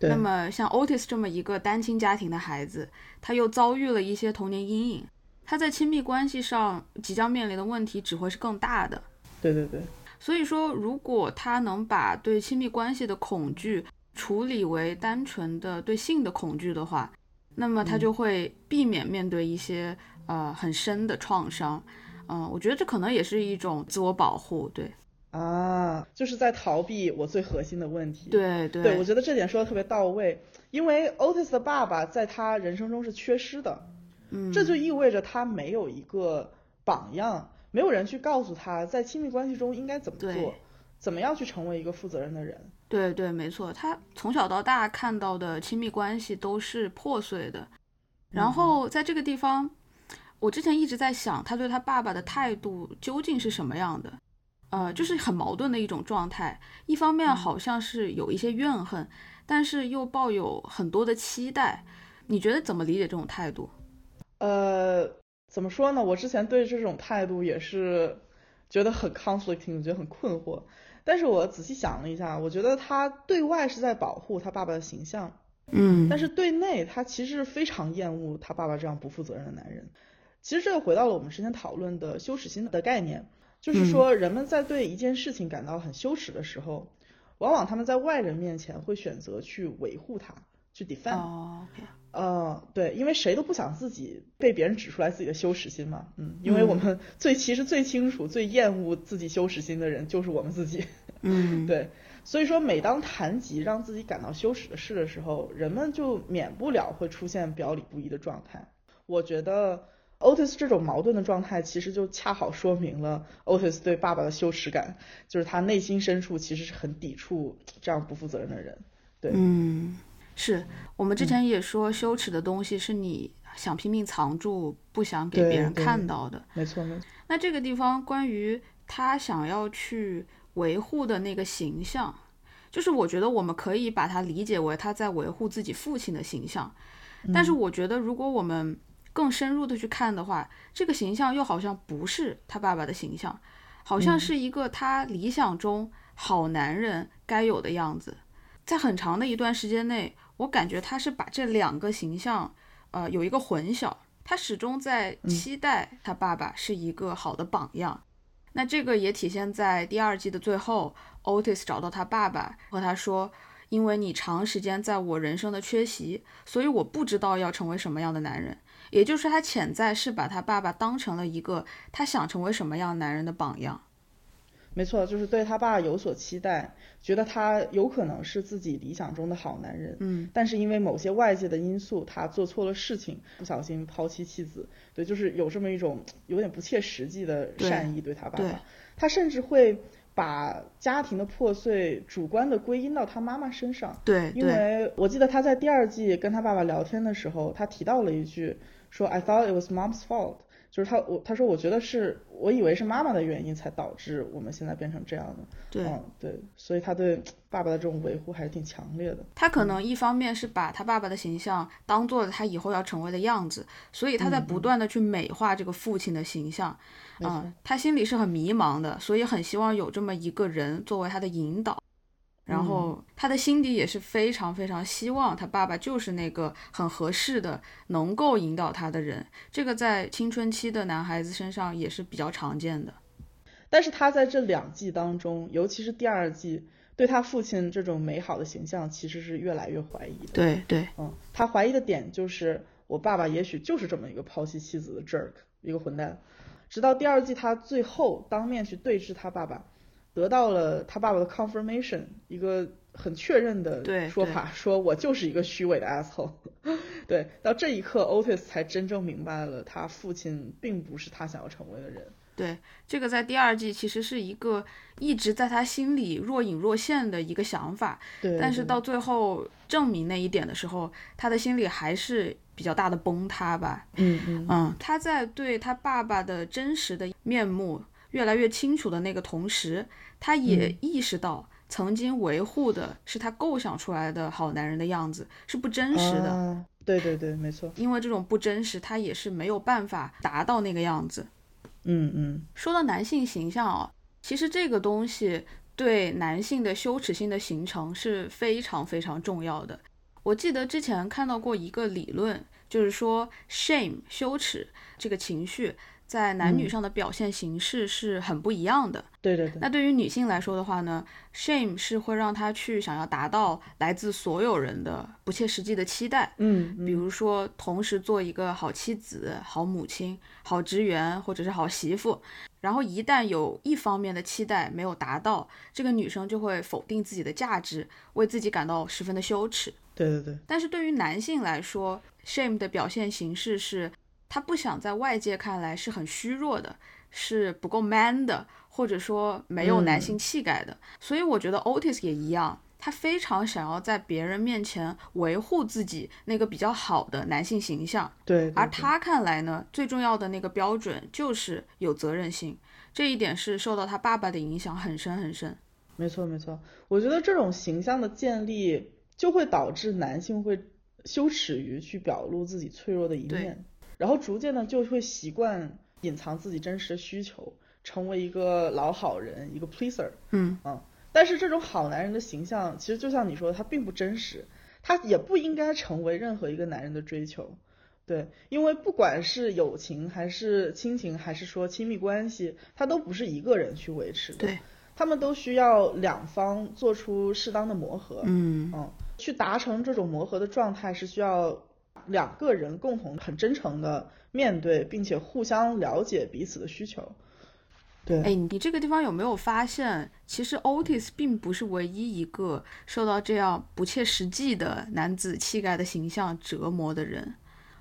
那么像 Otis 这么一个单亲家庭的孩子，他又遭遇了一些童年阴影，他在亲密关系上即将面临的问题只会是更大的。对对对。所以说，如果他能把对亲密关系的恐惧处理为单纯的对性的恐惧的话，那么他就会避免面对一些呃很深的创伤。嗯，我觉得这可能也是一种自我保护。对啊，就是在逃避我最核心的问题。对对，对我觉得这点说的特别到位。因为 Otis 的爸爸在他人生中是缺失的，嗯，这就意味着他没有一个榜样。没有人去告诉他在亲密关系中应该怎么做，怎么样去成为一个负责任的人。对对，没错，他从小到大看到的亲密关系都是破碎的。然后在这个地方，我之前一直在想，他对他爸爸的态度究竟是什么样的？呃，就是很矛盾的一种状态。一方面好像是有一些怨恨，但是又抱有很多的期待。你觉得怎么理解这种态度？呃。怎么说呢？我之前对这种态度也是觉得很 conflicting，我觉得很困惑。但是我仔细想了一下，我觉得他对外是在保护他爸爸的形象，嗯，但是对内他其实非常厌恶他爸爸这样不负责任的男人。其实这个回到了我们之前讨论的羞耻心的概念，就是说人们在对一件事情感到很羞耻的时候，往往他们在外人面前会选择去维护他，去 defend。哦。呃，对，因为谁都不想自己被别人指出来自己的羞耻心嘛，嗯，因为我们最其实最清楚、最厌恶自己羞耻心的人就是我们自己，嗯，对，所以说每当谈及让自己感到羞耻的事的时候，人们就免不了会出现表里不一的状态。我觉得 Otis 这种矛盾的状态，其实就恰好说明了 Otis 对爸爸的羞耻感，就是他内心深处其实是很抵触这样不负责任的人，对，嗯。是我们之前也说，羞耻的东西是你想拼命藏住，不想给别人看到的。没错，没错。那这个地方关于他想要去维护的那个形象，就是我觉得我们可以把它理解为他在维护自己父亲的形象。但是我觉得，如果我们更深入的去看的话，这个形象又好像不是他爸爸的形象，好像是一个他理想中好男人该有的样子。在很长的一段时间内。我感觉他是把这两个形象，呃，有一个混淆。他始终在期待他爸爸是一个好的榜样。那这个也体现在第二季的最后，Otis 找到他爸爸，和他说：“因为你长时间在我人生的缺席，所以我不知道要成为什么样的男人。”也就是他潜在是把他爸爸当成了一个他想成为什么样男人的榜样。没错，就是对他爸有所期待，觉得他有可能是自己理想中的好男人。嗯，但是因为某些外界的因素，他做错了事情，不小心抛弃妻弃子。对，就是有这么一种有点不切实际的善意对他爸爸。他甚至会把家庭的破碎主观的归因到他妈妈身上。对，因为我记得他在第二季跟他爸爸聊天的时候，他提到了一句，说 I thought it was mom's fault。就是他，我他说，我觉得是我以为是妈妈的原因才导致我们现在变成这样的。对，嗯，对，所以他对爸爸的这种维护还是挺强烈的。他可能一方面是把他爸爸的形象当做了他以后要成为的样子，所以他在不断的去美化这个父亲的形象。嗯，他心里是很迷茫的，所以很希望有这么一个人作为他的引导。然后他的心底也是非常非常希望他爸爸就是那个很合适的能够引导他的人，这个在青春期的男孩子身上也是比较常见的。但是他在这两季当中，尤其是第二季，对他父亲这种美好的形象其实是越来越怀疑的。对对，嗯，他怀疑的点就是我爸爸也许就是这么一个抛弃妻子的 jerk，一个混蛋。直到第二季他最后当面去对峙他爸爸。得到了他爸爸的 confirmation，一个很确认的说法，说我就是一个虚伪的 asshole。对，到这一刻，Otis 才真正明白了，他父亲并不是他想要成为的人。对，这个在第二季其实是一个一直在他心里若隐若现的一个想法。对。但是到最后证明那一点的时候，他的心里还是比较大的崩塌吧。嗯嗯。嗯，他在对他爸爸的真实的面目越来越清楚的那个同时。他也意识到，曾经维护的是他构想出来的好男人的样子是不真实的。对对对，没错。因为这种不真实，他也是没有办法达到那个样子。嗯嗯。说到男性形象啊，其实这个东西对男性的羞耻心的形成是非常非常重要的。我记得之前看到过一个理论，就是说 shame 羞耻这个情绪。在男女上的表现形式是很不一样的。对对对。那对于女性来说的话呢，shame 是会让她去想要达到来自所有人的不切实际的期待。嗯。比如说，同时做一个好妻子、好母亲、好职员或者是好媳妇，然后一旦有一方面的期待没有达到，这个女生就会否定自己的价值，为自己感到十分的羞耻。对对对。但是对于男性来说，shame 的表现形式是。他不想在外界看来是很虚弱的，是不够 man 的，或者说没有男性气概的。所以我觉得 Otis 也一样，他非常想要在别人面前维护自己那个比较好的男性形象。对。而他看来呢，最重要的那个标准就是有责任心，这一点是受到他爸爸的影响很深很深。没错没错，我觉得这种形象的建立就会导致男性会羞耻于去表露自己脆弱的一面。然后逐渐呢就会习惯隐藏自己真实的需求，成为一个老好人，一个 pleaser。嗯嗯。但是这种好男人的形象，其实就像你说的，他并不真实，他也不应该成为任何一个男人的追求。对，因为不管是友情还是亲情，还是说亲密关系，它都不是一个人去维持的。对。他们都需要两方做出适当的磨合，嗯嗯，去达成这种磨合的状态是需要两个人共同很真诚的面对，并且互相了解彼此的需求。对，哎，你这个地方有没有发现，其实 Otis 并不是唯一一个受到这样不切实际的男子气概的形象折磨的人？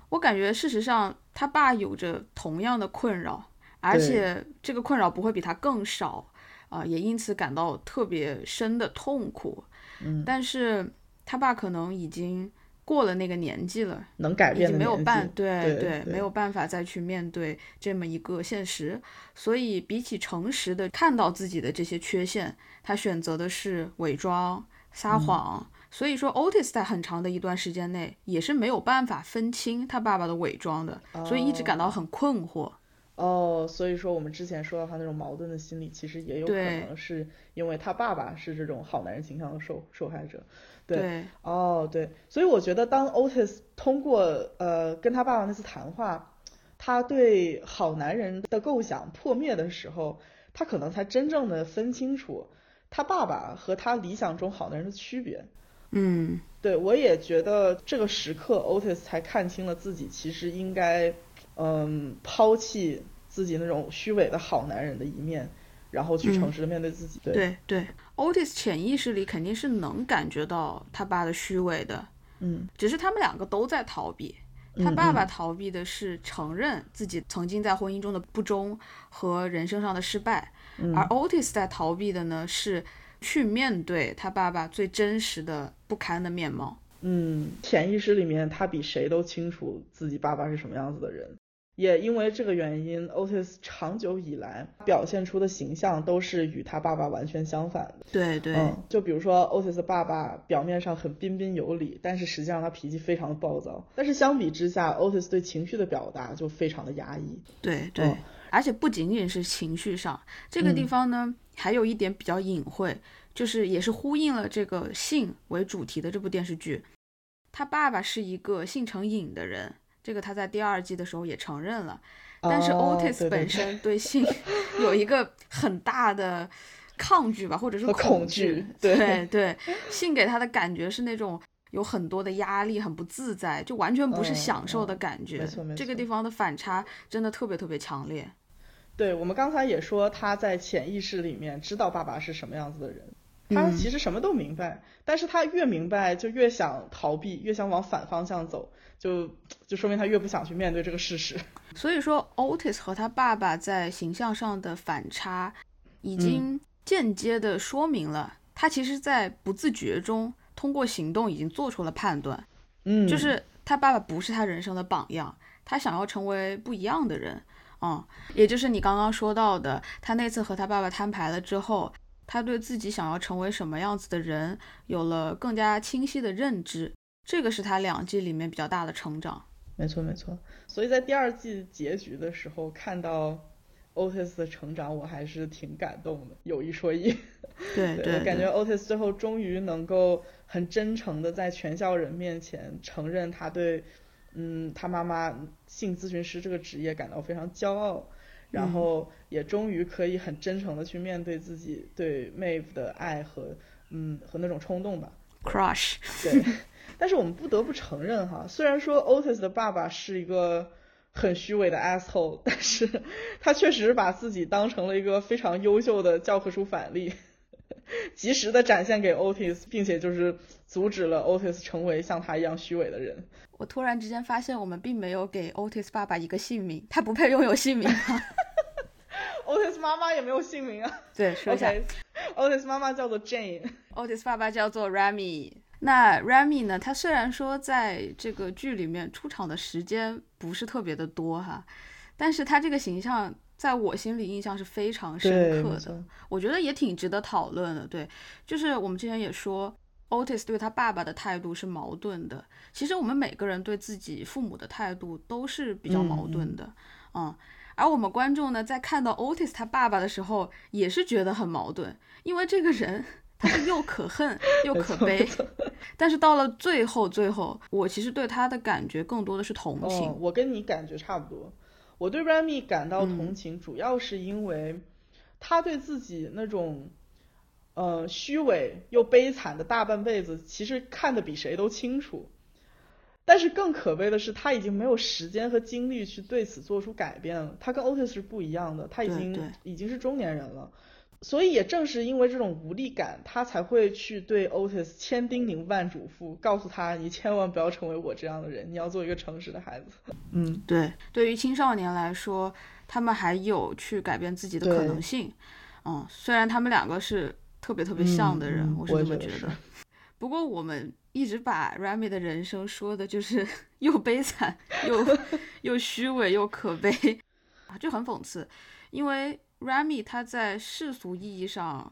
我感觉事实上他爸有着同样的困扰，而且这个困扰不会比他更少，啊、也因此感到特别深的痛苦。嗯，但是他爸可能已经过了那个年纪了，能改已经没有办对对没有办法再去面对这么一个现实，所以比起诚实的看到自己的这些缺陷，他选择的是伪装、撒谎。所以说，Otis 在很长的一段时间内也是没有办法分清他爸爸的伪装的，所以一直感到很困惑。哦，所以说我们之前说到他那种矛盾的心理，其实也有可能是因为他爸爸是这种好男人形象的受受害者。对对，哦，对，所以我觉得当 Otis 通过呃跟他爸爸那次谈话，他对好男人的构想破灭的时候，他可能才真正的分清楚他爸爸和他理想中好男人的区别。嗯，对我也觉得这个时刻，Otis 才看清了自己其实应该，嗯，抛弃自己那种虚伪的好男人的一面，然后去诚实的面对自己。对，对对，Otis 潜意识里肯定是能感觉到他爸的虚伪的，嗯，只是他们两个都在逃避。他爸爸逃避的是承认自己曾经在婚姻中的不忠和人生上的失败，嗯而 Otis 在逃避的呢是去面对他爸爸最真实的不堪的面貌。嗯，潜意识里面他比谁都清楚自己爸爸是什么样子的人，也因为这个原因，Otis 长久以来表现出的形象都是与他爸爸完全相反的。对对、嗯，就比如说 Otis 的爸爸表面上很彬彬有礼，但是实际上他脾气非常的暴躁。但是相比之下，Otis 对情绪的表达就非常的压抑。对对、嗯而且不仅仅是情绪上，这个地方呢、还有一点比较隐晦，就是也是呼应了这个性为主题的这部电视剧。他爸爸是一个性成瘾的人，这个他在第二季的时候也承认了。但是哦 Otis 本身对性有一个很大的抗拒吧，或者是恐惧惧。对对对，性给他的感觉是那种有很多的压力，很不自在，就完全不是嗯享受的嗯感觉。没错没这个地方的反差真的特别特别强烈。对，我们刚才也说他在潜意识里面知道爸爸是什么样子的人，他嗯其实什么都明白，但是他越明白就越想逃避，越想往反方向走，就就说明他越不想去面对这个事实。所以说，Otis 和他爸爸在形象上的反差，已经间接的说明了他其实，在不自觉中通过行动已经做出了判断，嗯，就是他爸爸不是他人生的榜样，他想要成为不一样的人。嗯，也就是你刚刚说到的，他那次和他爸爸摊牌了之后，他对自己想要成为什么样子的人有了更加清晰的认知，这个是他两季里面比较大的成长。没错没错，所以在第二季结局的时候看到 Otis 的成长，我还是挺感动的。有一说一，对 对，我感觉 Otis 最后终于能够很真诚的在全校人面前承认他对，嗯，他妈妈性咨询师这个职业感到非常骄傲，然嗯后也终于可以很真诚的去面对自己对 Maeve 的爱和，嗯，和那种冲动吧。crush。对，但是我们不得不承认哈，虽然说 Otis 的爸爸是一个很虚伪的 asshole，但是他确实把自己当成了一个非常优秀的教科书反例，及时的展现给 Otis，并且就是阻止了 Otis 成为像他一样虚伪的人。我突然之间发现，我们并没有给 Otis 爸爸一个姓名，他不配拥有姓名吗？Otis 妈妈也没有姓名啊。对，说一下 OK，Otis 妈妈叫做 Jane。Otis 爸爸叫做 Remy。那 Remy 呢？他虽然说在这个剧里面出场的时间不是特别的多哈，但是他这个形象在我心里印象是非常深刻的。我觉得也挺值得讨论的。对，就是我们之前也说，Otis 对他爸爸的态度是矛盾的。其实我们每个人对自己父母的态度都是比较矛盾的，嗯而我们观众呢，在看到 Otis 他爸爸的时候，也是觉得很矛盾，因为这个人他是又可恨 又可悲。但是到了最后，最后，我其实对他的感觉更多的是同情。哦，我跟你感觉差不多。我对 Remy 感到嗯同情，主要是因为他对自己那种呃虚伪又悲惨的大半辈子，其实看得比谁都清楚。但是更可悲的是，他已经没有时间和精力去对此做出改变了。他跟 Otis 是不一样的，他已经已经是中年人了。所以也正是因为这种无力感，他才会去对 Otis 千叮咛万嘱咐，告诉他你千万不要成为我这样的人，你要做一个诚实的孩子。嗯，对。对于青少年来说，他们还有去改变自己的可能性。嗯，虽然他们两个是特别特别像的人，我是这么觉得。不过我们一直把 Rami 的人生说的就是 又悲惨又 又虚伪又可悲啊，就很讽刺，因为。Rami 他在世俗意义上，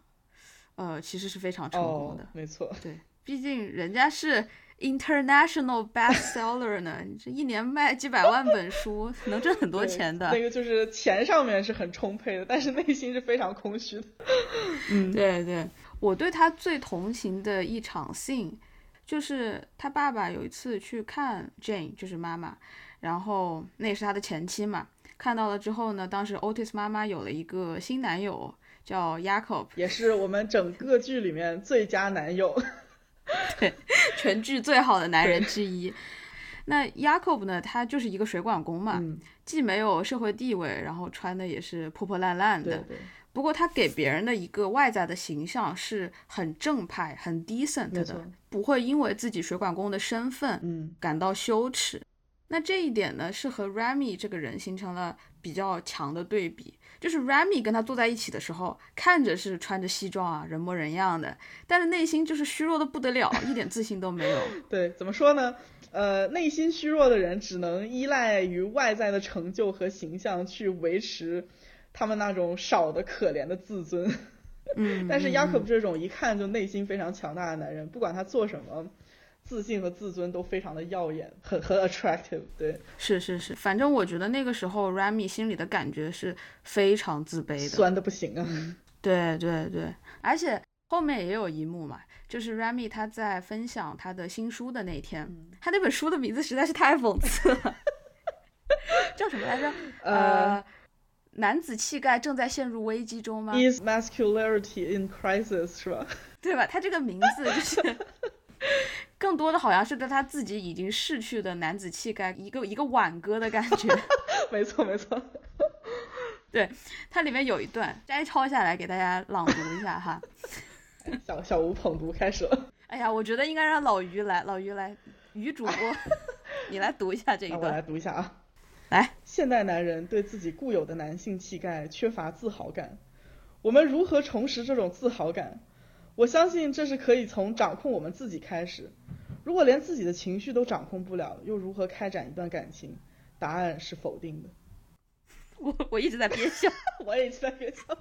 呃，其实是非常成功的，没错。对，毕竟人家是 international bestseller 呢，你这一年卖几百万本书，能挣很多钱的。那个就是钱上面是很充沛的，但是内心是非常空虚的。嗯，对对，我对他最同情的一场 scene，就是他爸爸有一次去看 Jane，就是妈妈，然后那也是他的前妻嘛。看到了之后呢，当时 Otis 妈妈有了一个新男友，叫 Jacob，也是我们整个剧里面最佳男友，对，全剧最好的男人之一。那 Jacob 呢，他就是一个水管工嘛，既没有社会地位，然后穿的也是破破烂烂的。不过他给别人的一个外在的形象是很正派、很 decent 的，不会因为自己水管工的身份，嗯，感到羞耻。那这一点呢，是和 Remy 这个人形成了比较强的对比。就是 Remy 跟他坐在一起的时候，看着是穿着西装啊，人模人样的，但是内心就是虚弱的不得了，一点自信都没有。对，怎么说呢？呃，内心虚弱的人只能依赖于外在的成就和形象去维持他们那种少的可怜的自尊。嗯。但是 Jacob 这种一看就内心非常强大的男人，不管他做什么。自信和自尊都非常的耀眼，很很 attractive。对，是是是，反正我觉得那个时候 Rami 心里的感觉是非常自卑的，酸的不行啊。对对对，而且后面也有一幕嘛，就是 Rami 他在分享他的新书的那天，他那本书的名字实在是太讽刺了，叫什么来着？呃，男子气概正在陷入危机中吗？Is masculinity in crisis？是吧？对吧？他这个名字就是。更多的好像是对他自己已经逝去的男子气概一个一个挽歌的感觉。没错没错，对，它里面有一段摘抄下来给大家朗读一下哈。小小吴捧读开始了。哎呀，我觉得应该让老于来，老于来，于主播，你来读一下这一段。我来读一下啊。来，现代男人对自己固有的男性气概缺乏自豪感，我们如何重拾这种自豪感？我相信这是可以从掌控我们自己开始。如果连自己的情绪都掌控不了，又如何开展一段感情？答案是否定的。我我一直在憋笑，我也一直在憋笑。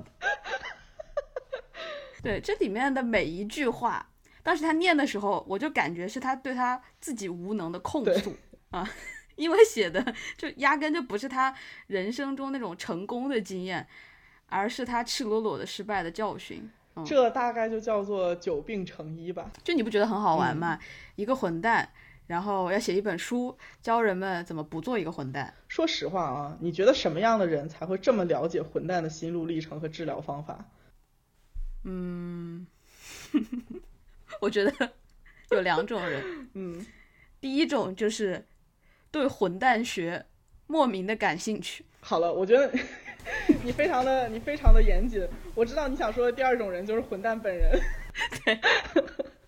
对，这里面的每一句话，当时他念的时候，我就感觉是他对他自己无能的控诉啊，因为写的就压根就不是他人生中那种成功的经验，而是他赤裸裸的失败的教训。这大概就叫做久病成医吧。就你不觉得很好玩吗？一个混蛋，然后要写一本书，教人们怎么不做一个混蛋。说实话啊，你觉得什么样的人才会这么了解混蛋的心路历程和治疗方法？嗯，我觉得有两种人。嗯，第一种就是对混蛋学莫名的感兴趣。好了，我觉得。你非常的，你非常的严谨。我知道你想说的第二种人就是混蛋本人。对，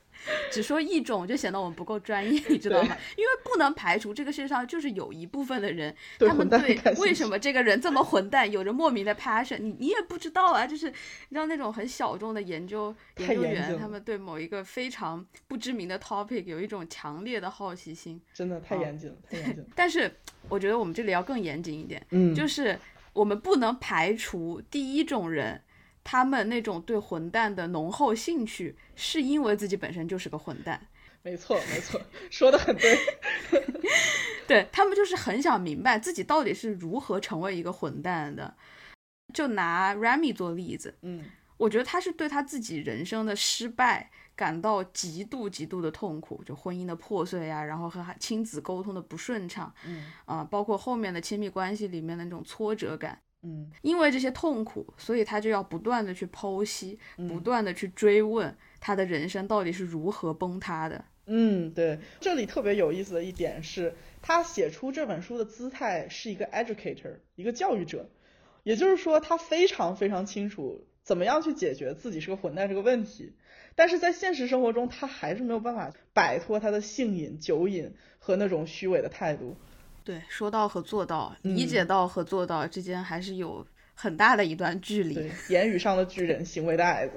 只说一种就显得我们不够专业，你知道吗？因为不能排除这个世界上就是有一部分的人，他们对为什么这个人这么混蛋有着莫名的 passion，你你也不知道啊。就是你知道那种很小众的研究研究员，他们对某一个非常不知名的 topic 有一种强烈的好奇心。真的太严谨了，太严谨了。但是我觉得我们这里要更严谨一点，嗯，就是。我们不能排除第一种人，他们那种对混蛋的浓厚兴趣，是因为自己本身就是个混蛋。没错，没错，说的很对。对他们就是很想明白自己到底是如何成为一个混蛋的。就拿 Remy 做例子，嗯，我觉得他是对他自己人生的失败。感到极度极度的痛苦，就婚姻的破碎呀，然后和亲子沟通的不顺畅，嗯啊，包括后面的亲密关系里面的那种挫折感，嗯因为这些痛苦，所以他就要不断的去剖析，嗯不断的去追问他的人生到底是如何崩塌的。嗯，对，这里特别有意思的一点是，他写出这本书的姿态是一个 educator，一个教育者，也就是说，他非常非常清楚怎么样去解决自己是个混蛋这个问题，但是在现实生活中，他还是没有办法摆脱他的性瘾、酒瘾和那种虚伪的态度。对，说到和做到，嗯理解到和做到之间还是有很大的一段距离。言语上的巨人，行为的矮子。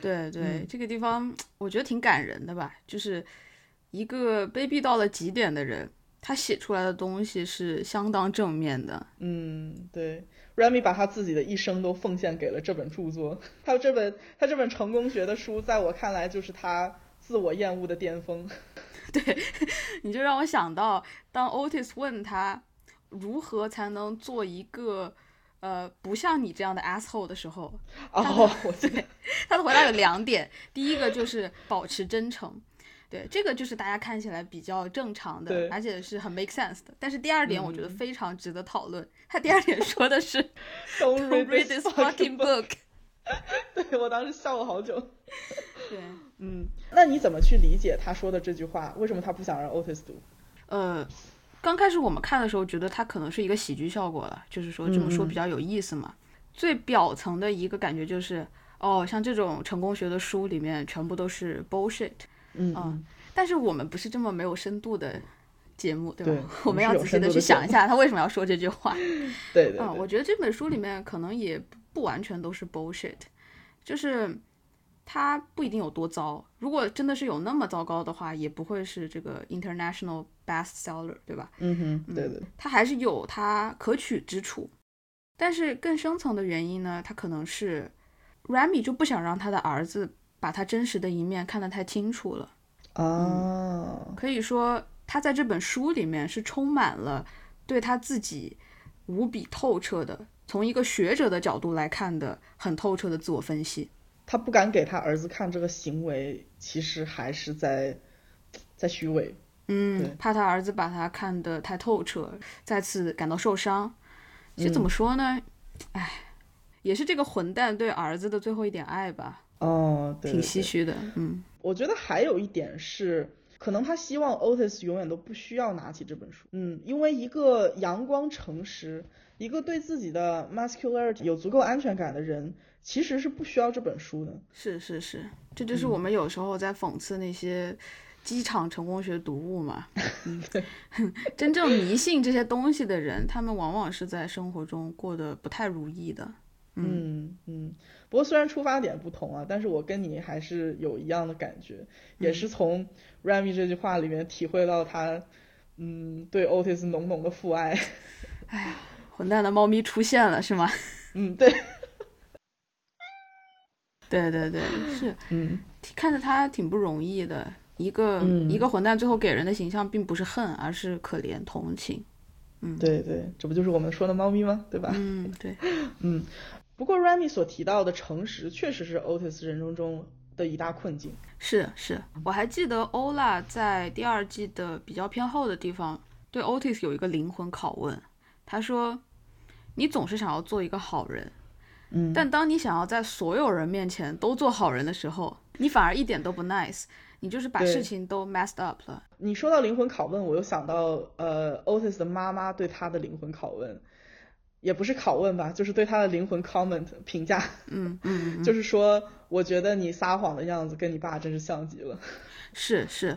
对对，嗯这个地方我觉得挺感人的吧，就是一个卑鄙到了极点的人，他写出来的东西是相当正面的。嗯，对，Remy 把他自己的一生都奉献给了这本著作，他这本他这本成功学的书，在我看来就是他自我厌恶的巅峰。你就让我想到，当 Otis 问他如何才能做一个呃不像你这样的 asshole 的时候，哦，我记得，他的回答有两点，第一个就是保持真诚。对，这个就是大家看起来比较正常的，而且是很 make sense 的。但是第二点，我觉得嗯非常值得讨论。他第二点说的是 Don't read this fucking book。对我当时笑了好久。对，嗯，那你怎么去理解他说的这句话？为什么他不想让 Otis 读？呃，刚开始我们看的时候，觉得他可能是一个喜剧效果了，就是说这么说比较有意思嘛。最表层的一个感觉就是，哦，像这种成功学的书里面全部都是 bullshit。嗯嗯但是我们不是这么没有深度的节目，对吧？对我们要仔细的去想一下他为什么要说这句话。对对嗯，我，觉得这本书里面可能也不不完全都是 bullshit，就是它不一定有多糟。如果真的是有那么糟糕的话，也不会是这个 international bestseller，对吧？嗯哼，对对，它还是有它可取之处。但是更深层的原因呢，它可能是 Remy 就不想让他的儿子把他真实的一面看得太清楚了。哦，可以说，他在这本书里面是充满了对他自己无比透彻的，从一个学者的角度来看的很透彻的自我分析。他不敢给他儿子看这个行为，其实还是在在虚伪。嗯，怕他儿子把他看得太透彻，再次感到受伤。其实怎么嗯说呢？唉，也是这个混蛋对儿子的最后一点爱吧，哦，对，挺唏嘘的。嗯我觉得还有一点是，可能他希望 Otis 永远都不需要拿起这本书。嗯，因为一个阳光诚实、一个对自己的 muscularity 有足够安全感的人，其实是不需要这本书的。是是是，这就是嗯我们有时候在讽刺那些机场成功学读物嘛。嗯，真正迷信这些东西的人，他们往往是在生活中过得不太如意的。嗯嗯，不过虽然出发点不同啊，但是我跟你还是有一样的感觉，也是从 Remy 这句话里面体会到他，嗯，对 Otis 浓浓的父爱。混蛋的猫咪出现了，是吗？嗯，对，对对对，是嗯看着他挺不容易的。一个、嗯一个混蛋最后给人的形象并不是恨，而是可怜同情。嗯对对，这不就是我们说的猫咪吗？对吧？嗯，对，嗯，不过 Remy 所提到的诚实，确实是 Otis 人生中的一大困境。是是，我还记得欧拉在第二季的比较偏后的地方对 Otis 有一个灵魂拷问，他说：“你总是想要做一个好人，嗯但当你想要在所有人面前都做好人的时候，你反而一点都不 nice，你就是把事情都 messed up 了。你说到灵魂拷问，我又想到呃，Otis 的妈妈对他的灵魂拷问，也不是拷问吧，就是对他的灵魂 comment 评价，嗯嗯嗯，就是说，我觉得你撒谎的样子跟你爸真是像极了。是是，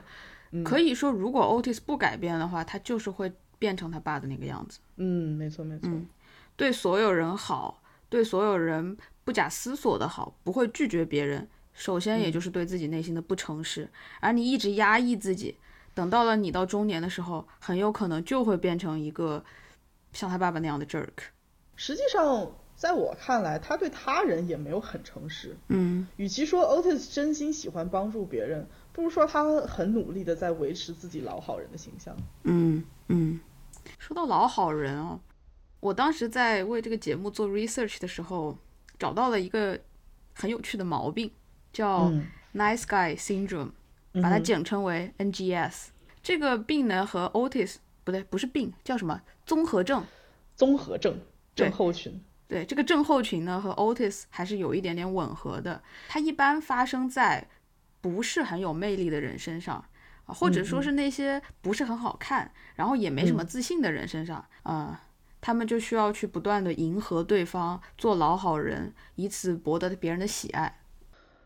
可以说如果 Otis 不改变的话，他就是会变成他爸的那个样子。嗯，没错没错。嗯对所有人好，对所有人不假思索的好，不会拒绝别人。首先，也就是对自己内心的不诚实，而你一直压抑自己，等到了你到中年的时候，很有可能就会变成一个像他爸爸那样的 jerk。实际上，在我看来，他对他人也没有很诚实。嗯与其说 Otis 真心喜欢帮助别人，不如说他很努力的在维持自己老好人的形象。嗯嗯。说到老好人哦，我当时在为这个节目做 research 的时候，找到了一个很有趣的毛病，叫嗯 nice guy syndrome。把它简称为 NGS。这个病呢和 Otis 不对，不是病，叫什么综合症？综合症。症候群。对这个症候群呢，和 Otis 还是有一点点吻合的。它一般发生在不是很有魅力的人身上啊，或者说是那些不是很好看，然后也没什么自信的人身上啊。他们就需要去不断的迎合对方，做老好人，以此博得别人的喜爱。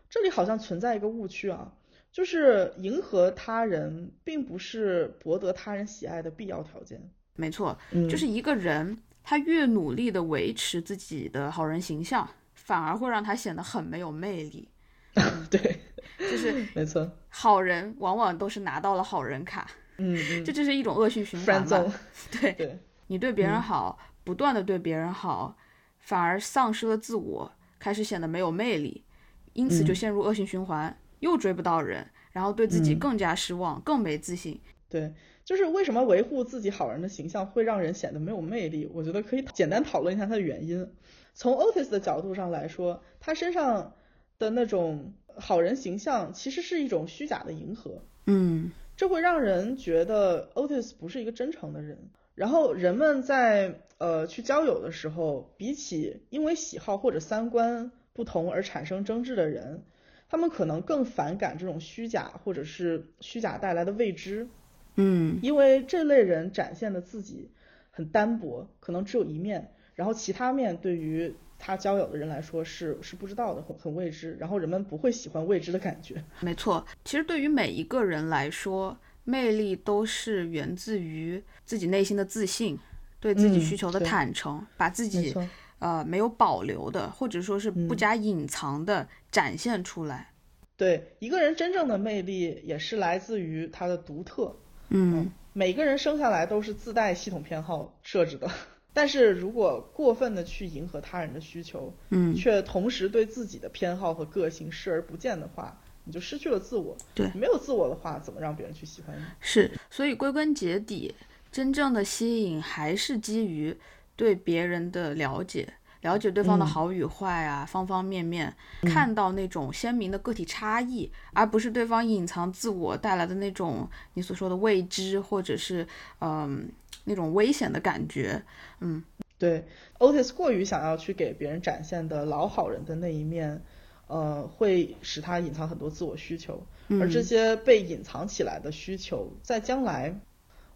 这里好像存在一个误区啊，就是迎合他人并不是博得他人喜爱的必要条件。没错，就是一个人他越努力的维持自己的好人形象，反而会让他显得很没有魅力。对，就是没错，好人往往都是拿到了好人卡。嗯，这就是一种恶性循环嘛。对对。你对别人好，不断的对别人好，反而丧失了自我，开始显得没有魅力，因此就陷入恶性循环，又追不到人，然后对自己更加失望，更没自信。对，就是为什么维护自己好人的形象会让人显得没有魅力？我觉得可以简单讨论一下它的原因。从 Otis 的角度上来说，他身上的那种好人形象其实是一种虚假的迎合。嗯，这会让人觉得 Otis 不是一个真诚的人。然后人们在呃去交友的时候，比起因为喜好或者三观不同而产生争执的人，他们可能更反感这种虚假或者是虚假带来的未知。嗯，因为这类人展现的自己很单薄，可能只有一面，然后其他面对于他交友的人来说是是不知道的，很很未知。然后人们不会喜欢未知的感觉。没错，其实对于每一个人来说。魅力都是源自于自己内心的自信，对自己需求的坦诚，把自己呃没有保留的，或者说是不加隐藏的展现出来。对一个人真正的魅力，也是来自于他的独特。嗯，每个人生下来都是自带系统偏好设置的，但是如果过分的去迎合他人的需求，嗯，却同时对自己的偏好和个性视而不见的话。你就失去了自我，对，没有自我的话，怎么让别人去喜欢你？是，所以归根结底，真正的吸引还是基于对别人的了解，了解对方的好与坏啊，方方面面，看到那种鲜明的个体差异，而不是对方隐藏自我带来的那种你所说的未知，或者是嗯那种危险的感觉。嗯，对，Otis 过于想要去给别人展现的老好人的那一面。呃，会使他隐藏很多自我需求，而这些被隐藏起来的需求，在将来，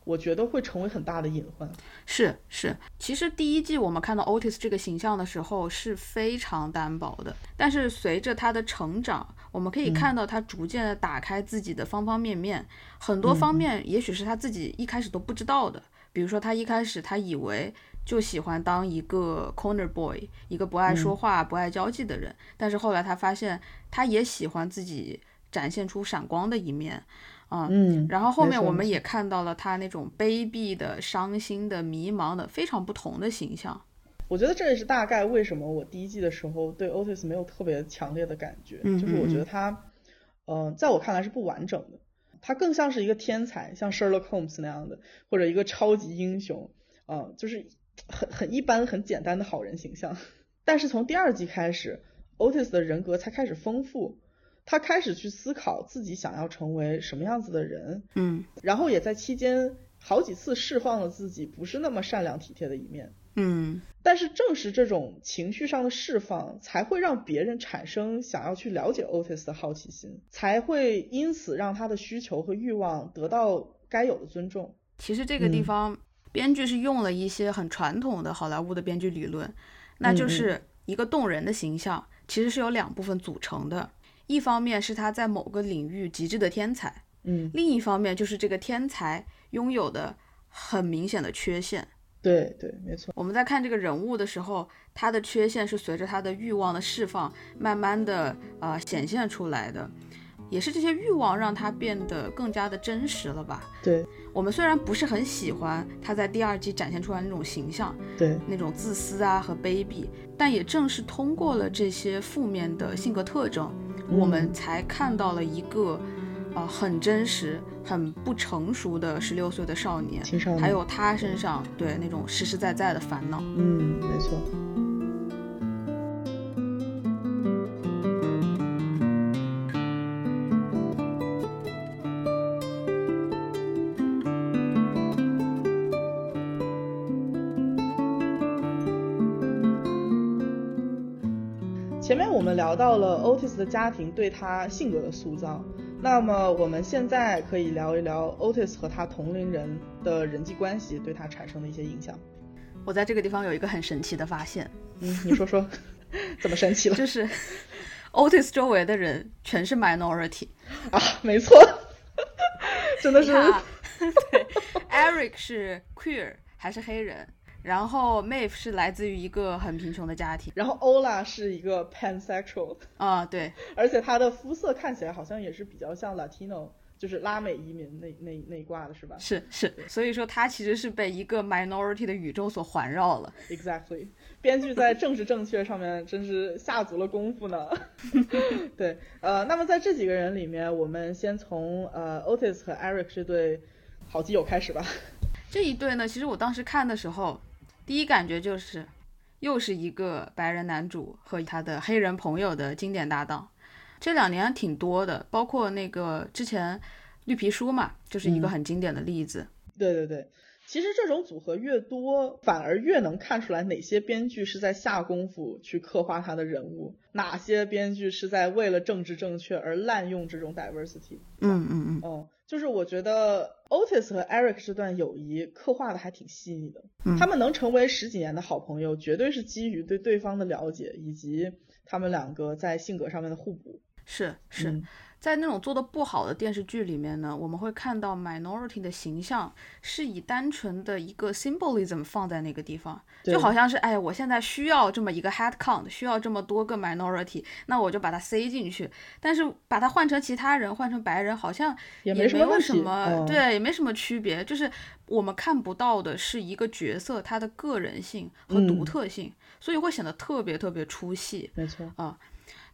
我觉得会成为很大的隐患。是是，其实第一季我们看到 Otis 这个形象的时候是非常单薄的，但是随着他的成长，我们可以看到他逐渐的打开自己的方方面面，很多方面也许是他自己一开始都不知道的，比如说他一开始他以为。就喜欢当一个 corner boy，一个不爱说话、不爱交际的人。但是后来他发现，他也喜欢自己展现出闪光的一面，啊，嗯。然后后面我们也看到了他那种卑鄙的、伤心的、迷茫的非常不同的形象。我觉得这也是大概为什么我第一季的时候对 Otis 没有特别强烈的感觉，就是我觉得他，呃，在我看来是不完整的。他更像是一个天才，像 Sherlock Holmes 那样的，或者一个超级英雄，啊，就是。很很一般很简单的好人形象，但是从第二季开始，Otis 的人格才开始丰富，他开始去思考自己想要成为什么样子的人，嗯，然后也在期间好几次释放了自己不是那么善良体贴的一面，嗯，但是正是这种情绪上的释放，才会让别人产生想要去了解 Otis 的好奇心，才会因此让他的需求和欲望得到该有的尊重。其实这个地方。编剧是用了一些很传统的好莱坞的编剧理论，那就是一个动人的形象其实是由两部分组成的，一方面是他在某个领域极致的天才，嗯，另一方面就是这个天才拥有的很明显的缺陷。对对，没错。我们在看这个人物的时候，他的缺陷是随着他的欲望的释放，慢慢的呃显现出来的。也是这些欲望让他变得更加的真实了吧？对，我们虽然不是很喜欢他在第二季展现出来那种形象，对，那种自私啊和卑鄙，但也正是通过了这些负面的性格特征，我们才看到了一个，呃，很真实、很不成熟的十六岁的少年，还有他身上对那种实实在在的烦恼。嗯，没错。前面我们聊到了 Otis 的家庭对他性格的塑造，那么我们现在可以聊一聊 Otis 和他同龄人的人际关系对他产生的一些影响。我在这个地方有一个很神奇的发现，嗯，你说说，怎么神奇了？就是 Otis 周围的人全是 minority 啊，没错，真的是。对，Eric 是 queer 还是黑人？然后 Maeve 是来自于一个很贫穷的家庭，然后 Ola 是一个 pansexual 啊，对，而且她的肤色看起来好像也是比较像 Latino，就是拉美移民那那那一挂的是吧？是是，所以说他其实是被一个 minority 的宇宙所环绕了。Exactly，编剧在政治正确上面真是下足了功夫呢。对，呃，那么在这几个人里面，我们先从呃 Otis 和 Eric 这对好基友开始吧。这一对呢，其实我当时看的时候。第一感觉就是，又是一个白人男主和他的黑人朋友的经典搭档。这两年挺多的，包括那个之前绿皮书嘛，就是一个很经典的例子。对对对，其实这种组合越多，反而越能看出来哪些编剧是在下功夫去刻画他的人物，哪些编剧是在为了政治正确而滥用这种 diversity。嗯嗯嗯。哦。就是我觉得 Otis 和 Eric 这段友谊刻画的还挺细腻的，他们能成为十几年的好朋友，绝对是基于对对方的了解以及他们两个在性格上面的互补。是是。在那种做的不好的电视剧里面呢，我们会看到 minority 的形象是以单纯的一个 symbolism 放在那个地方，就好像是哎，我现在需要这么一个 head count，需要这么多个 minority，那我就把它塞进去。但是把它换成其他人，换成白人，好像也没有什么，对，也没什么区别。就是我们看不到的是一个角色他的个人性和独特性，所以会显得特别特别出戏。没错啊。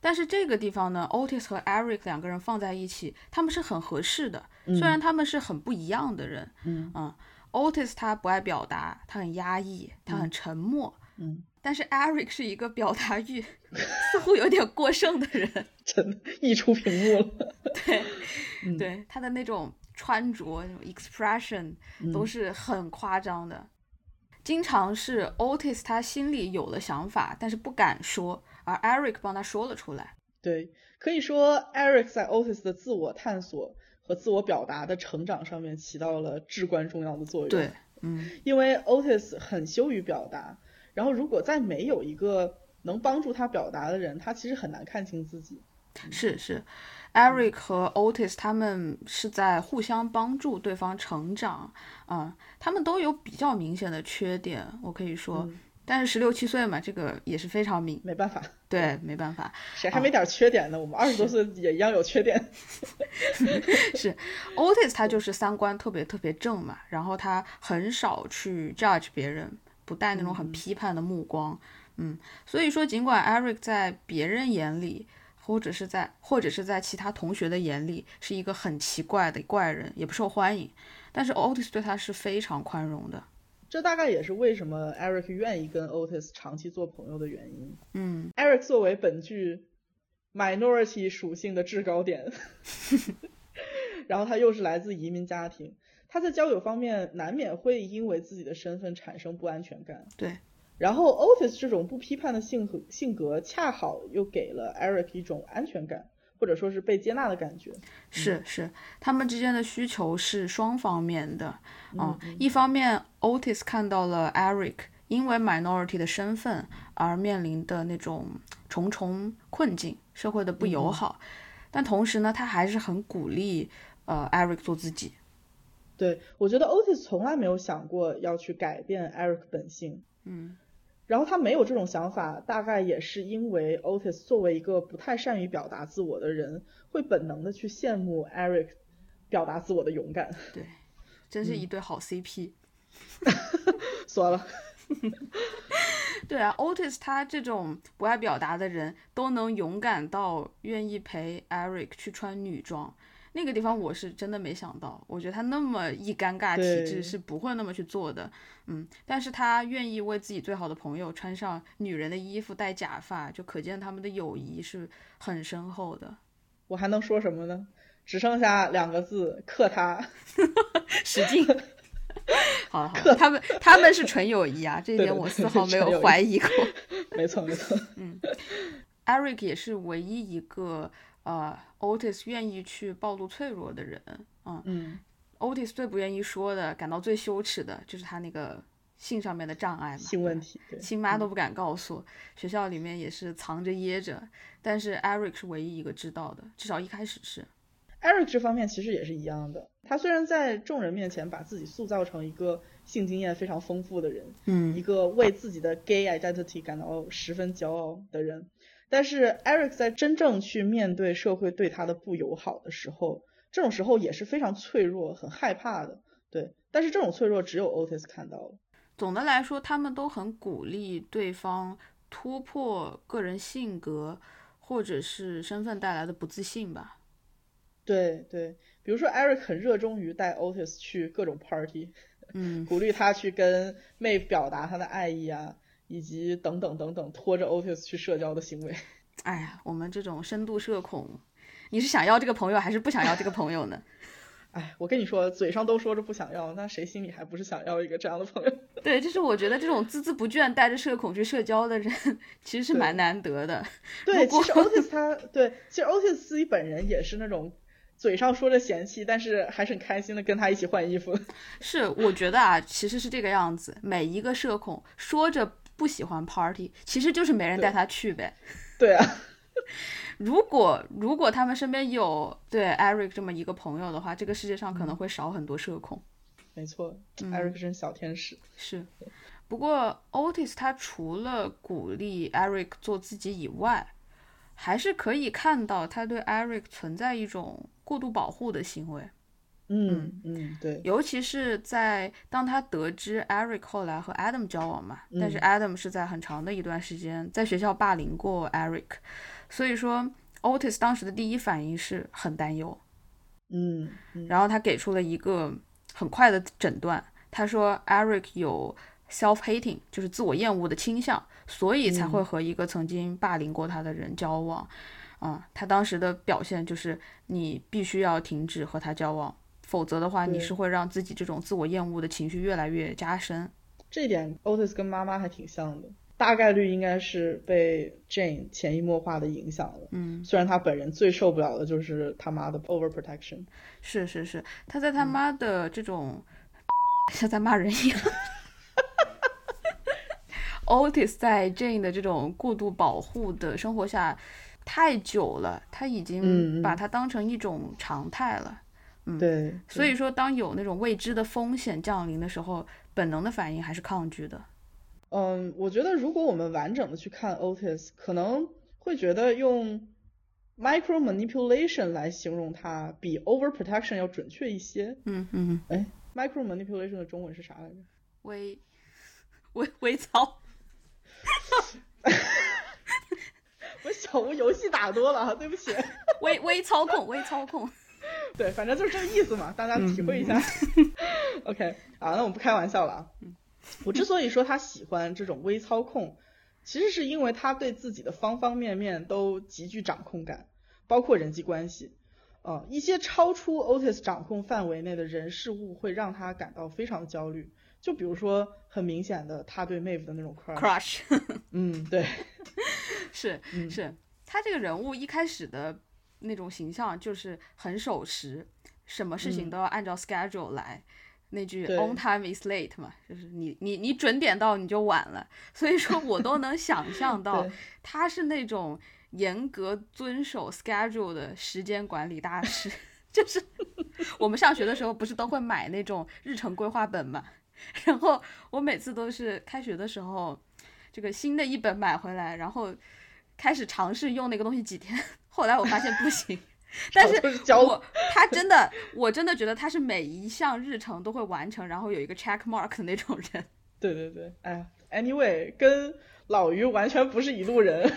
但是这个地方呢，Otis 和 Eric 两个人放在一起，他们是很合适的。虽然他们是很不一样的人，嗯，Otis 他不爱表达，他很压抑，他很沉默，嗯，但是 Eric 是一个表达欲似乎有点过剩的人，真的溢出屏幕了。对，对，他的那种穿着、那种 expression 都是很夸张的，经常是 Otis 他心里有了想法，但是不敢说。而 Eric 帮他说了出来。对，可以说 Eric 在 Otis 的自我探索和自我表达的成长上面起到了至关重要的作用。对，嗯，因为 Otis 很羞于表达，然后如果再没有一个能帮助他表达的人，他其实很难看清自己。是是，Eric 和 Otis 他们是在互相帮助对方成长啊，他们都有比较明显的缺点，我可以说。但是十六七岁嘛，这个也是非常明，没办法，对，没办法，谁还没点缺点呢？我们二十多岁也一样有缺点。是，Otis 他就是三观特别特别正嘛，然后他很少去 judge 别人，不带那种很批判的目光，嗯，所以说尽管 Eric 在别人眼里，或者是在或者是在其他同学的眼里是一个很奇怪的怪人，也不受欢迎，但是 Otis 对他是非常宽容的。这大概也是为什么 Eric 愿意跟 Otis 长期做朋友的原因。嗯，Eric 作为本剧 minority 属性的制高点，然后他又是来自移民家庭，他在交友方面难免会因为自己的身份产生不安全感。对，然后 Otis 这种不批判的性格性格，恰好又给了 Eric 一种安全感。或者说是被接纳的感觉，是是，他们之间的需求是双方面的啊。一方面，Otis 看到了 Eric 因为 minority 的身份而面临的那种重重困境，社会的不友好，但同时呢，他还是很鼓励呃 Eric 做自己。对我觉得 Otis 从来没有想过要去改变 Eric 本性，嗯。然后他没有这种想法，大概也是因为 Otis 作为一个不太善于表达自我的人，会本能的去羡慕 Eric 表达自我的勇敢。对，真是一对好 CP。说了。对啊，Otis 他这种不爱表达的人都能勇敢到愿意陪 Eric 去穿女装。那个地方我是真的没想到，我觉得他那么一尴尬体质是不会那么去做的，嗯，但是他愿意为自己最好的朋友穿上女人的衣服，戴假发，就可见他们的友谊是很深厚的。我还能说什么呢？只剩下两个字，克他，使劲。好了，好了，他们他们是纯友谊啊，这一点我丝毫没有怀疑过。没错，没错，嗯。Eric 也是唯一一个呃 Otis 愿意去暴露脆弱的人。嗯嗯，Otis 最不愿意说的，感到最羞耻的就是他那个性上面的障碍嘛，性问题，对，亲妈都不敢告诉，学校里面也是藏着掖着，但是 Eric 是唯一一个知道的，至少一开始是。Eric 这方面其实也是一样的，他虽然在众人面前把自己塑造成一个性经验非常丰富的人，嗯一个为自己的 gay identity 感到十分骄傲的人，但是 Eric 在真正去面对社会对他的不友好的时候，这种时候也是非常脆弱、很害怕的。对，但是这种脆弱只有 Otis 看到了。总的来说，他们都很鼓励对方突破个人性格或者是身份带来的不自信吧。对对，比如说 Eric 很热衷于带 Otis 去各种 party，嗯，鼓励他去跟 May 表达他的爱意啊，以及等等等等，拖着 Otis 去社交的行为。哎呀，我们这种深度社恐，你是想要这个朋友还是不想要这个朋友呢？哎，我跟你说，嘴上都说着不想要，那谁心里还不是想要一个这样的朋友？对，就是我觉得这种孜孜不倦带着社恐去社交的人，其实是蛮难得的。对，其实 Otis 他对，其实 Otis 自己本人也是那种嘴上说着嫌弃，但是还是很开心的跟他一起换衣服。是，我觉得啊，其实是这个样子。每一个社恐说着不喜欢 party，其实就是没人带他去呗。对啊，如果如果他们身边有对 Eric 这么一个朋友的话，这个世界上可能会少很多社恐。没错，Eric 真小天使。是，不过 Otis 他除了鼓励 Eric 做自己以外，还是可以看到他对 Eric 存在一种过度保护的行为。嗯嗯，对，尤其是在当他得知 Eric 后来和 Adam 交往嘛，但是 Adam 是在很长的一段时间在学校霸凌过 Eric，所以说 Otis 当时的第一反应是很担忧，嗯嗯。然后他给出了一个很快的诊断，他说 Eric 有 self-hating，就是自我厌恶的倾向，所以才会和一个曾经霸凌过他的人交往。啊、他当时的表现就是你必须要停止和他交往，否则的话，你是会让自己这种自我厌恶的情绪越来越加深。这一点 Otis 跟妈妈还挺像的，大概率应该是被 Jane 潜移默化的影响了。嗯，虽然他本人最受不了的就是他妈的 overprotection。是是是，他在他妈的这种、像在骂人一样。Otis 在 Jane 的这种过度保护的生活下太久了，他已嗯经嗯把它当成一种常态了。对，所以说，当有那种未知的风险降临的时候，本能的反应还是抗拒的。嗯，我觉得如果我们完整的去看 Otis，可能会觉得用 micro manipulation 来形容它比 overprotection 要准确一些。嗯嗯，哎，micro manipulation 的中文是啥来着？微微微操。我小吴游戏打多了啊，对不起。微微操控，微操控。对，反正就是这个意思嘛，大家体会一下。OK，啊，那我不开玩笑了啊。我之所以说他喜欢这种微操控，其实是因为他对自己的方方面面都极具掌控感，包括人际关系。呃，一些超出 Otis 掌控范围内的人事物会让他感到非常焦虑。就比如说很明显的他对 Maeve 的那种 crush。嗯，对，是嗯是，他这个人物一开始的那种形象就是很守时，什么事情嗯都要按照 schedule 来。那句 on time is late 嘛，就是你你你准点到你就晚了，所以说我都能想象 到他是那种严格遵守 schedule 的时间管理大师。就是我们上学的时候不是都会买那种日程规划本嘛，然后我每次都是开学的时候，这个新的一本买回来，然后开始尝试用那个东西几天，后来我发现不行。但是就是教我他真的，我真的觉得他是每一项日程都会完成，然后有一个 check mark 的那种人。对对对，哎呀，anyway，跟老于完全不是一路人。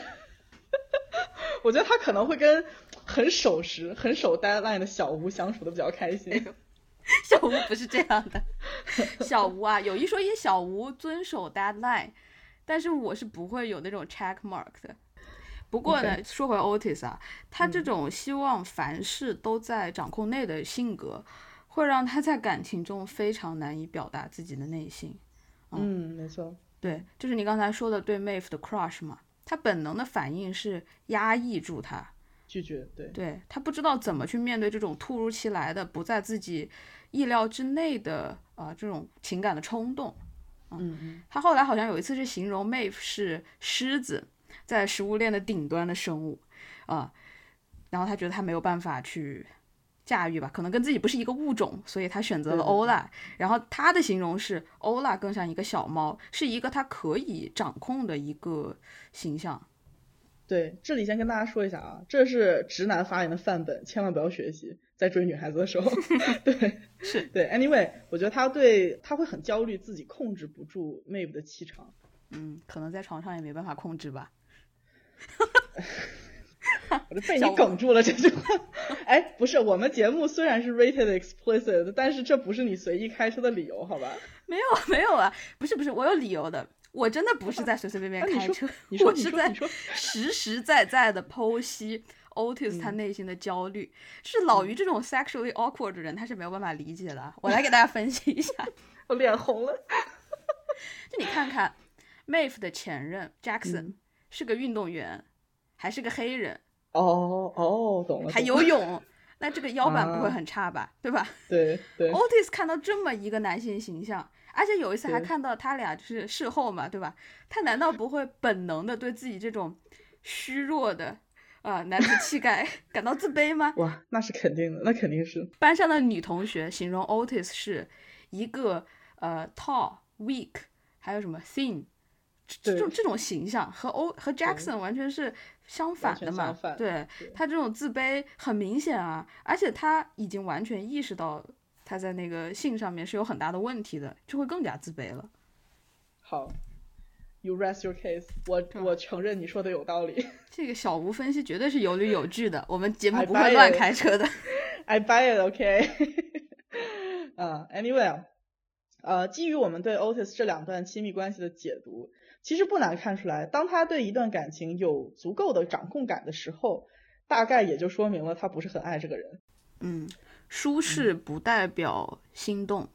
我觉得他可能会跟很守时、很守 deadline 的小吴相处的比较开心。小吴不是这样的，小吴啊，有一说一，小吴遵守 deadline，但是我是不会有那种 check mark 的。不过呢说回 Otis 啊，他这嗯种希望凡事都在掌控内的性格，会让他在感情中非常难以表达自己的内心。嗯，没错。对，就是你刚才说的对 Maeve 的 crush 嘛，他本能的反应是压抑住他，拒绝，对，对他不知道怎么去面对这种突如其来的、不在自己意料之内的啊这种情感的冲动。嗯嗯，他后来好像有一次是形容 Maeve 是狮子，在食物链的顶端的生物啊，然后他觉得他没有办法去驾驭吧，可能跟自己不是一个物种，所以他选择了欧拉。然后他的形容是欧拉更像一个小猫，是一个他可以掌控的一个形象。对，这里先跟大家说一下啊，这是直男发言的范本，千万不要学习，在追女孩子的时候。对，是对，anyway，我觉得他对他会很焦虑，自己控制不住 Maeve 的气场。嗯，可能在床上也没办法控制吧。我就被你梗住了这句话。哎，不是，我们节目虽然是 rated explicit，但是这不是你随意开车的理由，好吧？没有没有啊，不是不是，我有理由的。我真的不是在随随便便开车，你说你说我是在实实在在的剖析 Otis 他嗯内心的焦虑。是老于这种 sexually awkward 的人，他是没有办法理解的。我来给大家分析一下，我脸红了。就你看看 Maeve 的前任 Jackson、嗯是个运动员，还是个黑人，哦哦，懂了。还游泳，那这个腰板不会啊很差吧？对吧？对对 Otis 看到这么一个男性形象，而且有一次还看到他俩就是事后嘛，对吧？他难道不会本能的对自己这种虚弱的啊、男子气概 感到自卑吗？哇，那是肯定的，那肯定是。班上的女同学形容 Otis 是一个呃 tall、weak，还有什么 thin。这种这种形象和欧和 Jackson 完全是相反的嘛，反对对他这种自卑很明显啊，而且他已经完全意识到他在那个性上面是有很大的问题的，就会更加自卑了。好，You rest your case 我。吧我承认你说的有道理。这个小吴分析绝对是有理有据的，我们节目不会乱开车的。I buy it, OK 啊、a n y w a y 呃，基于我们对 Otis 这两段亲密关系的解读，其实不难看出来，当他对一段感情有足够的掌控感的时候，大概也就说明了他不是很爱这个人。嗯，舒适不代表心动。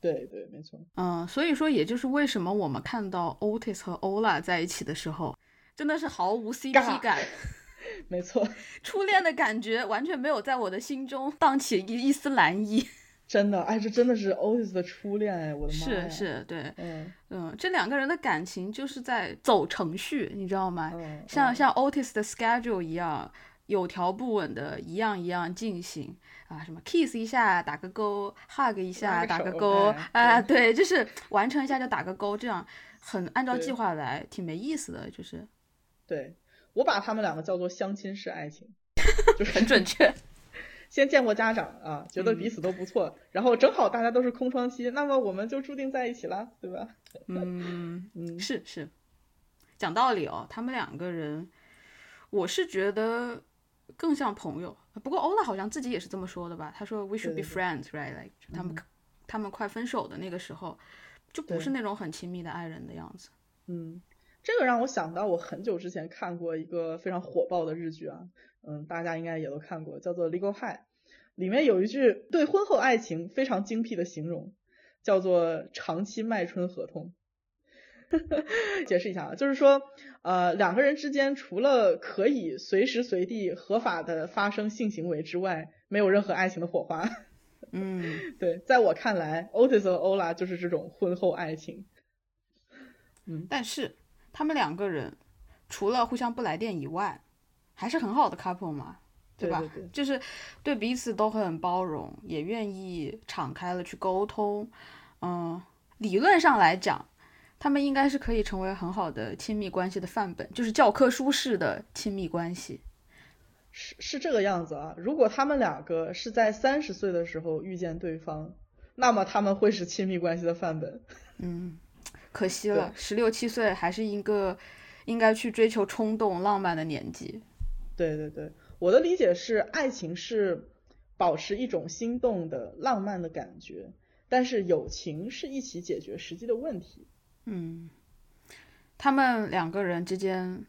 对对，没错。嗯，所以说也就是为什么我们看到 Otis 和 Ola 在一起的时候，真的是毫无 CP 感，没错，初恋的感觉完全没有在我的心中荡起一一丝蓝意。真的，哎，这真的是 Otis 的初恋哎，我的妈是呀！是，对，嗯嗯，这两个人的感情就是在走程序，你知道吗？嗯，嗯像像 Otis 的 schedule 一样，有条不紊的一样一样进行啊，什么 kiss 一下打个勾，hug 一下个打个勾哎啊，对，就是完成一下就打个勾，这样很按照计划来，挺没意思的，就是对我把他们两个叫做相亲式爱情，就是很准确。先见过家长啊，觉得嗯彼此都不错，然后正好大家都是空窗期，那么我们就注定在一起了，对吧？嗯，嗯，是是，讲道理哦，他们两个人，我是觉得更像朋友。不过欧拉好像自己也是这么说的吧？他说 “We should be friends, right?” Like 他们、他们快分手的那个时候，就不是那种很亲密的爱人的样子。嗯，这个让我想到我很久之前看过一个非常火爆的日剧啊，嗯，大家应该也都看过，叫做《Legal High》，里面有一句对婚后爱情非常精辟的形容，叫做“长期卖春合同”。解释一下啊，就是说，呃，两个人之间除了可以随时随地合法的发生性行为之外，没有任何爱情的火花。嗯，对，在我看来，Otis 和 Ola 就是这种婚后爱情。嗯但是他们两个人除了互相不来电以外，还是很好的 couple 嘛，吧？对对对就是对彼此都很包容，也愿意敞开了去沟通。嗯，理论上来讲，他们应该是可以成为很好的亲密关系的范本，就是教科书式的亲密关系。是是这个样子啊。如果他们两个是在三十岁的时候遇见对方，那么他们会是亲密关系的范本。嗯，可惜了，十六七岁还是一个应该去追求冲动、浪漫的年纪。对对对，我的理解是，爱情是保持一种心动的浪漫的感觉，但是友情是一起解决实际的问题。嗯，他们两个人之间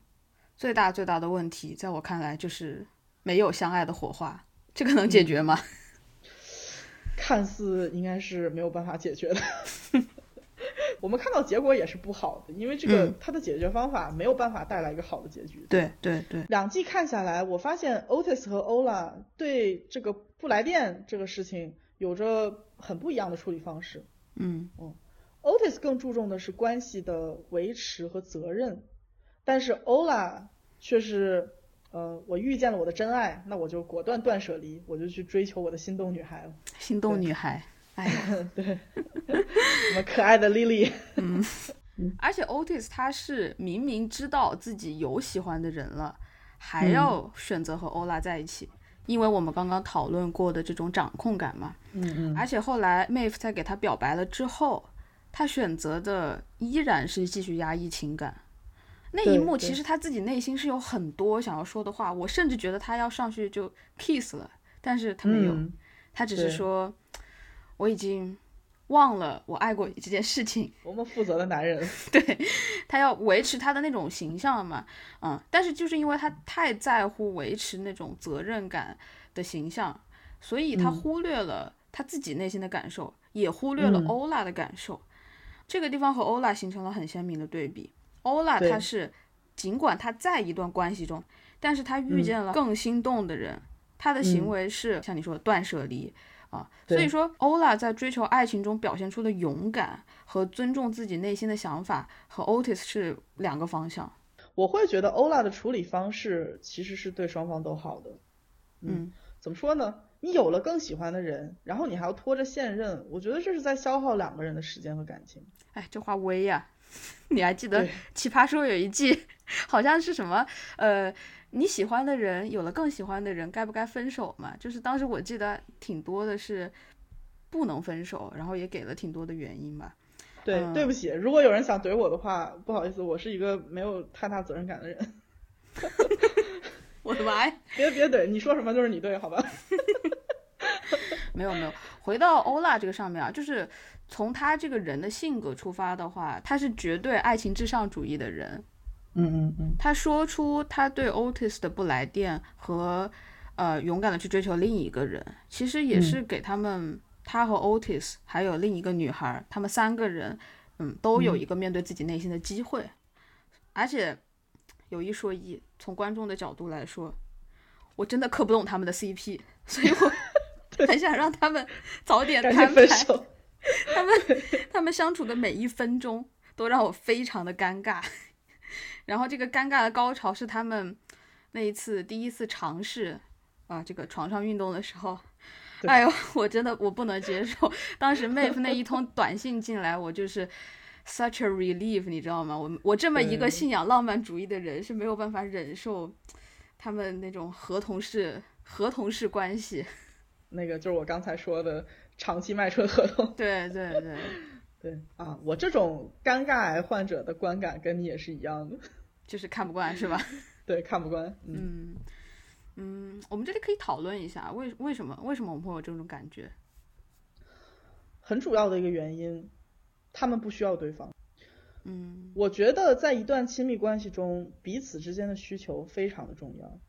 最大最大的问题，在我看来就是没有相爱的火花。这个能解决吗？看似应该是没有办法解决的。我们看到结果也是不好的，因为这个它的解决方法没有办法带来一个好的结局。对对对，两季看下来，我发现 Otis 和 Ola 对这个不来电这个事情有着很不一样的处理方式。嗯嗯，Otis 更注重的是关系的维持和责任，但是 Ola 却是。呃，我遇见了我的真爱，那我就果断断舍离，我就去追求我的心动女孩了。心动女孩，哎，对，我们可爱的 Lily。嗯，而且 Otis 他是明明知道自己有喜欢的人了，还要选择和欧拉在一起，因为我们刚刚讨论过的这种掌控感嘛。嗯嗯。而且后来 Maeve 在给他表白了之后，他选择的依然是继续压抑情感。那一幕其实他自己内心是有很多想要说的话，我甚至觉得他要上去就 kiss 了，但是他没有，他只是说我已经忘了我爱过这件事情。多么负责的男人，对他要维持他的那种形象嘛，嗯，但是就是因为他太在乎维持那种责任感的形象，所以他忽略了他自己内心的感受，也忽略了欧拉的感受。这个地方和欧拉形成了很鲜明的对比。欧拉他是，尽管他在一段关系中，但是他遇见了更心动的人，他的行为是像你说的断舍离啊，所以说欧拉在追求爱情中表现出的勇敢和尊重自己内心的想法，和 Otis 是两个方向。我会觉得欧拉的处理方式其实是对双方都好的。嗯，怎么说呢？你有了更喜欢的人，然后你还要拖着现任，我觉得这是在消耗两个人的时间和感情。哎，这话微呀。你还记得《奇葩说》有一季，好像是什么？呃，你喜欢的人有了更喜欢的人，该不该分手嘛？就是当时我记得挺多的是不能分手，然后也给了挺多的原因吧。对，对不起，如果有人想怼我的话，不好意思，我是一个没有太大责任感的人。我的妈呀！别别怼，你说什么就是你对，好吧？没有没有，回到欧拉这个上面啊，就是。从他这个人的性格出发的话，他是绝对爱情至上主义的人。嗯嗯嗯。他说出他对 Otis 的不来电和，呃，勇敢的去追求另一个人，其实也是给他们，他和 Otis 还有另一个女孩，他们三个人，嗯，都有一个面对自己内心的机会。而且有一说一，从观众的角度来说，我真的磕不动他们的 CP，所以我 很想让他们早点摊牌。他们他们相处的每一分钟都让我非常的尴尬，然后这个尴尬的高潮是他们那一次第一次尝试啊这个床上运动的时候，哎呦我真的我不能接受，当时 v e 那一通短信进来，我就是 such a relief，你知道吗？我我这么一个信仰浪漫主义的人是没有办法忍受他们那种合同式合同式关系，那个就是我刚才说的。长期卖春合同，对对对对啊！我这种尴尬癌患者的观感跟你也是一样的，就是看不惯是吧？对，看不惯。嗯嗯，我们这里可以讨论一下，为为什么为什么我们会有这种感觉？很主要的一个原因，他们不需要对方。嗯，我觉得在一段亲密关系中，彼此之间的需求非常的重要，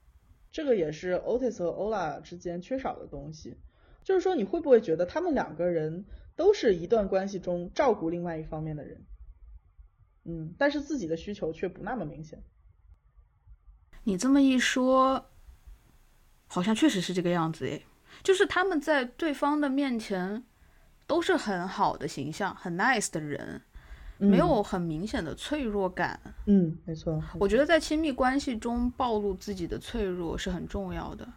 这个也是 Otis 和 Ola 之间缺少的东西。就是说，你会不会觉得他们两个人都是一段关系中照顾另外一方面的人？嗯，但是自己的需求却不那么明显。你这么一说，好像确实是这个样子诶。就是他们在对方的面前都是很好的形象，很 nice 的人，没有很明显的脆弱感。嗯，没错。我觉得在亲密关系中暴露自己的脆弱是很重要的。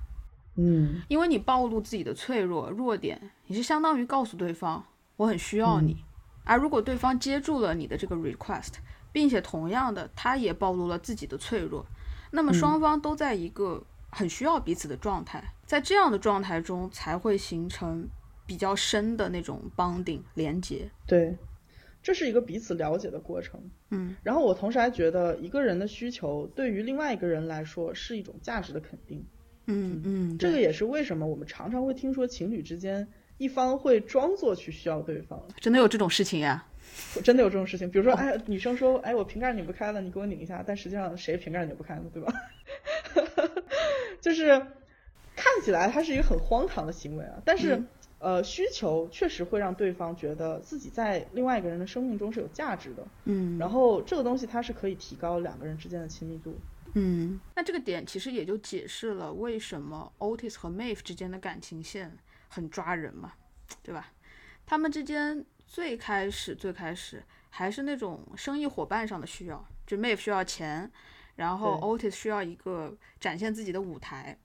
嗯，因为你暴露自己的脆弱弱点，你是相当于告诉对方我很需要你。而如果对方接住了你的这个 request，并且同样的他也暴露了自己的脆弱，那么双方都在一个很需要彼此的状态，在这样的状态中才会形成比较深的那种 bonding 连接。对，这是一个彼此了解的过程。嗯，然后我同时还觉得一个人的需求对于另外一个人来说是一种价值的肯定。嗯嗯，这个也是为什么我们常常会听说情侣之间一方会装作去需要对方。真的有这种事情呀？真的有这种事情。比如说，哎，女生说，哎，我瓶盖拧不开了，你给我拧一下。但实际上谁瓶盖拧不开呢？对吧？就是看起来它是一个很荒唐的行为啊。但是呃，需求确实会让对方觉得自己在另外一个人的生命中是有价值的。嗯，然后这个东西它是可以提高两个人之间的亲密度。嗯，那这个点其实也就解释了为什么 Otis 和 Maeve 之间的感情线很抓人嘛，对吧？他们之间最开始最开始还是那种生意伙伴上的需要，就 Maeve 需要钱，然后 Otis 需要一个展现自己的舞台。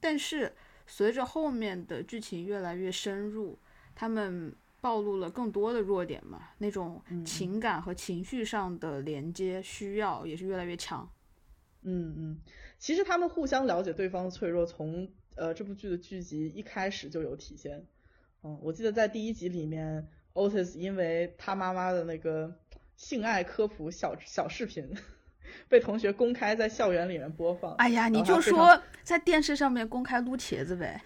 但是随着后面的剧情越来越深入，他们暴露了更多的弱点嘛，那种情感和情绪上的连接需要也是越来越强。嗯嗯，其实他们互相了解对方的脆弱，从呃这部剧的剧集一开始就有体现。嗯，我记得在第一集里面，Otis 因为他妈妈的那个性爱科普小小视频被同学公开在校园里面播放。哎呀，你就说在电视上面公开撸茄子呗。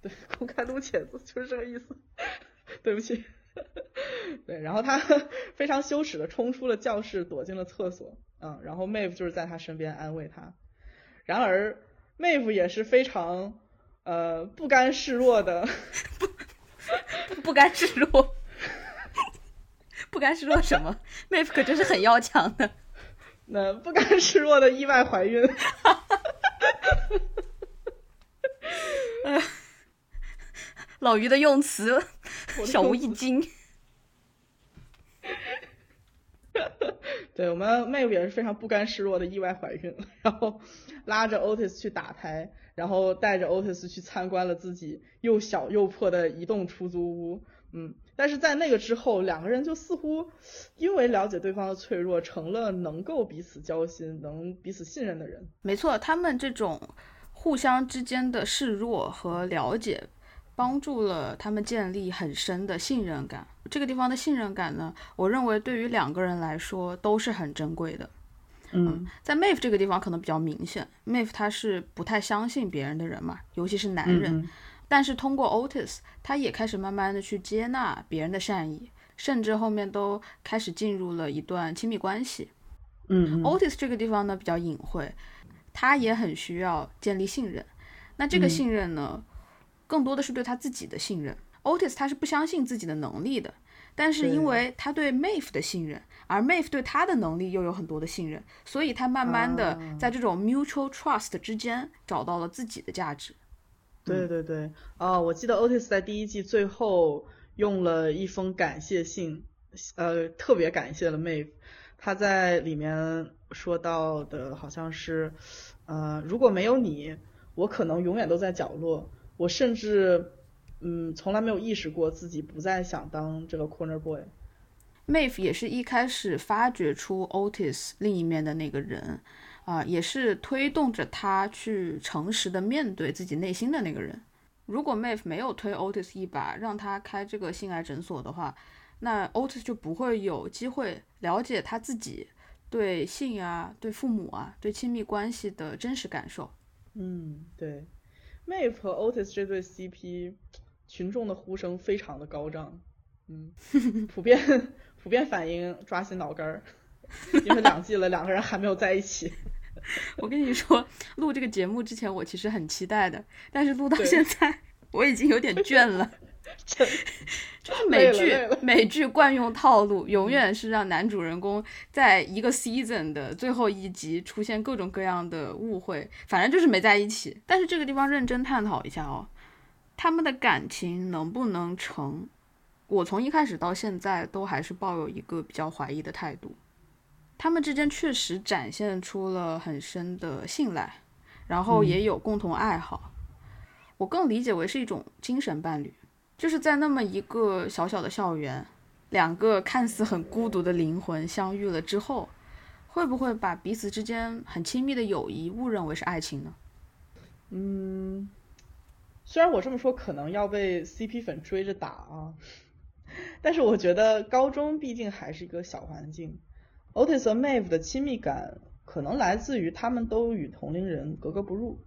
对，公开撸茄子就是这个意思。对不起。对，然后他 非常羞耻的冲出了教室，躲进了厕所。嗯，然后 Maeve 就是在他身边安慰他。然而，Maeve 也是非常呃不甘示弱的，不不甘示弱，不甘示弱什么？Maeve 可真是很要强的。那不甘示弱的意外怀孕。老于的用词，小无一惊。对我们妹夫也是非常不甘示弱的意外怀孕，然后拉着 Otis 去打胎，然后带着 Otis 去参观了自己又小又破的移动出租屋。嗯，但是在那个之后，两个人就似乎因为了解对方的脆弱，成了能够彼此交心、能彼此信任的人。没错，他们这种互相之间的示弱和了解。帮助了他们建立很深的信任感。这个地方的信任感呢，我认为对于两个人来说都是很珍贵的。嗯，在 Maeve 这个地方可能比较明显，Maeve 他是不太相信别人的人嘛，尤其是男人。但是通过 Otis，他也开始慢慢的去接纳别人的善意，甚至后面都开始进入了一段亲密关系。嗯，Otis 这个地方呢比较隐晦，他也很需要建立信任。那这个信任呢？更多的是对他自己的信任。Otis 他是不相信自己的能力的，但是因为他对 Maeve 的信任，而 Maeve 对他的能力又有很多的信任，所以他慢慢的在这种 mutual trust 之间找到了自己的价值。对对对，哦，我记得 Otis 在第一季最后用了一封感谢信，呃，特别感谢了 Maeve。他在里面说到的好像是，呃，如果没有你，我可能永远都在角落。我甚至，嗯，从来没有意识过自己不再想当这个 corner boy。Maeve 也是一开始发掘出 Otis 另一面的那个人，啊，也是推动着他去诚实的面对自己内心的那个人。如果 Maeve 没有推 Otis 一把，让他开这个性爱诊所的话，那 Otis 就不会有机会了解他自己对性啊、对父母啊、对亲密关系的真实感受。嗯，对。Maeve 和 Otis 这对 CP，群众的呼声非常的高涨，嗯，普遍普遍反应抓心挠肝儿，因为两季了，两个人还没有在一起。我跟你说，录这个节目之前我其实很期待的，但是录到现在我已经有点倦了。就是美剧，美剧惯用套路，永远是让男主人公在一个 season 的最后一集出现各种各样的误会，反正就是没在一起。但是这个地方认真探讨一下哦，他们的感情能不能成？我从一开始到现在都还是抱有一个比较怀疑的态度。他们之间确实展现出了很深的信赖，然后也有共同爱好，我更理解为是一种精神伴侣。就是在那么一个小小的校园，两个看似很孤独的灵魂相遇了之后，会不会把彼此之间很亲密的友谊误认为是爱情呢？嗯，虽然我这么说可能要被 CP 粉追着打啊，但是我觉得高中毕竟还是一个小环境，Otis 和 Maeve 的亲密感可能来自于他们都与同龄人格格不入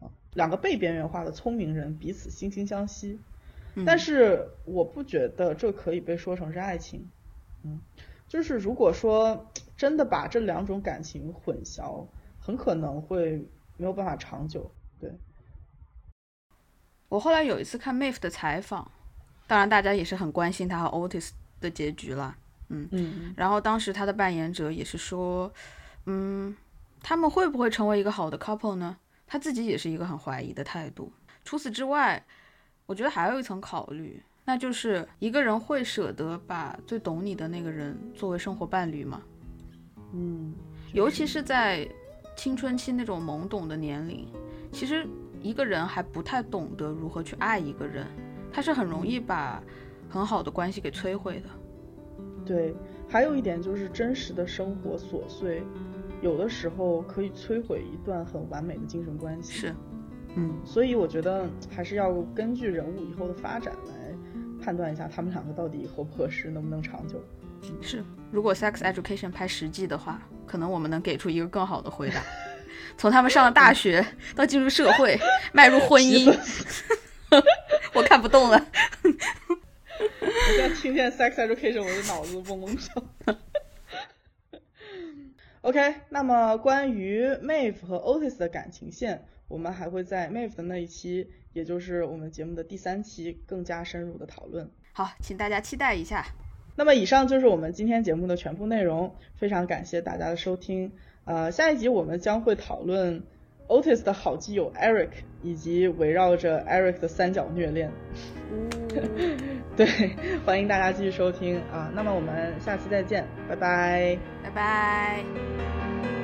啊，两个被边缘化的聪明人彼此惺惺相惜。但是我不觉得这可以被说成是爱情，嗯，就是如果说真的把这两种感情混淆，很可能会没有办法长久。对，我后来有一次看 Maeve 的采访，当然大家也是很关心他和 Otis 的结局了，嗯嗯，然后当时他的扮演者也是说，嗯，他们会不会成为一个好的 couple 呢？他自己也是一个很怀疑的态度。除此之外，我觉得还有一层考虑，那就是一个人会舍得把最懂你的那个人作为生活伴侣吗？嗯，尤其是在青春期那种懵懂的年龄，其实一个人还不太懂得如何去爱一个人，他是很容易把很好的关系给摧毁的。对，还有一点就是真实的生活琐碎，有的时候可以摧毁一段很完美的精神关系。是，嗯，所以我觉得还是要根据人物以后的发展来判断一下他们两个到底合不合适，能不能长久。是。如果《Sex Education》拍十季的话，可能我们能给出一个更好的回答。从他们上了大学到进入社会，迈入婚 姻，我看不动了。我现在听见《Sex Education》，我的脑子嗡嗡响。OK，那么关于 Maeve 和 Otis 的感情线，我们还会在 Maeve 的那一期，也就是我们节目的第三期，更加深入的讨论。好，请大家期待一下。那么以上就是我们今天节目的全部内容，非常感谢大家的收听。呃，下一集我们将会讨论 Otis 的好基友 Eric，以及围绕着 Eric 的三角虐恋。对，欢迎大家继续收听啊。那么我们下期再见，拜拜，拜拜。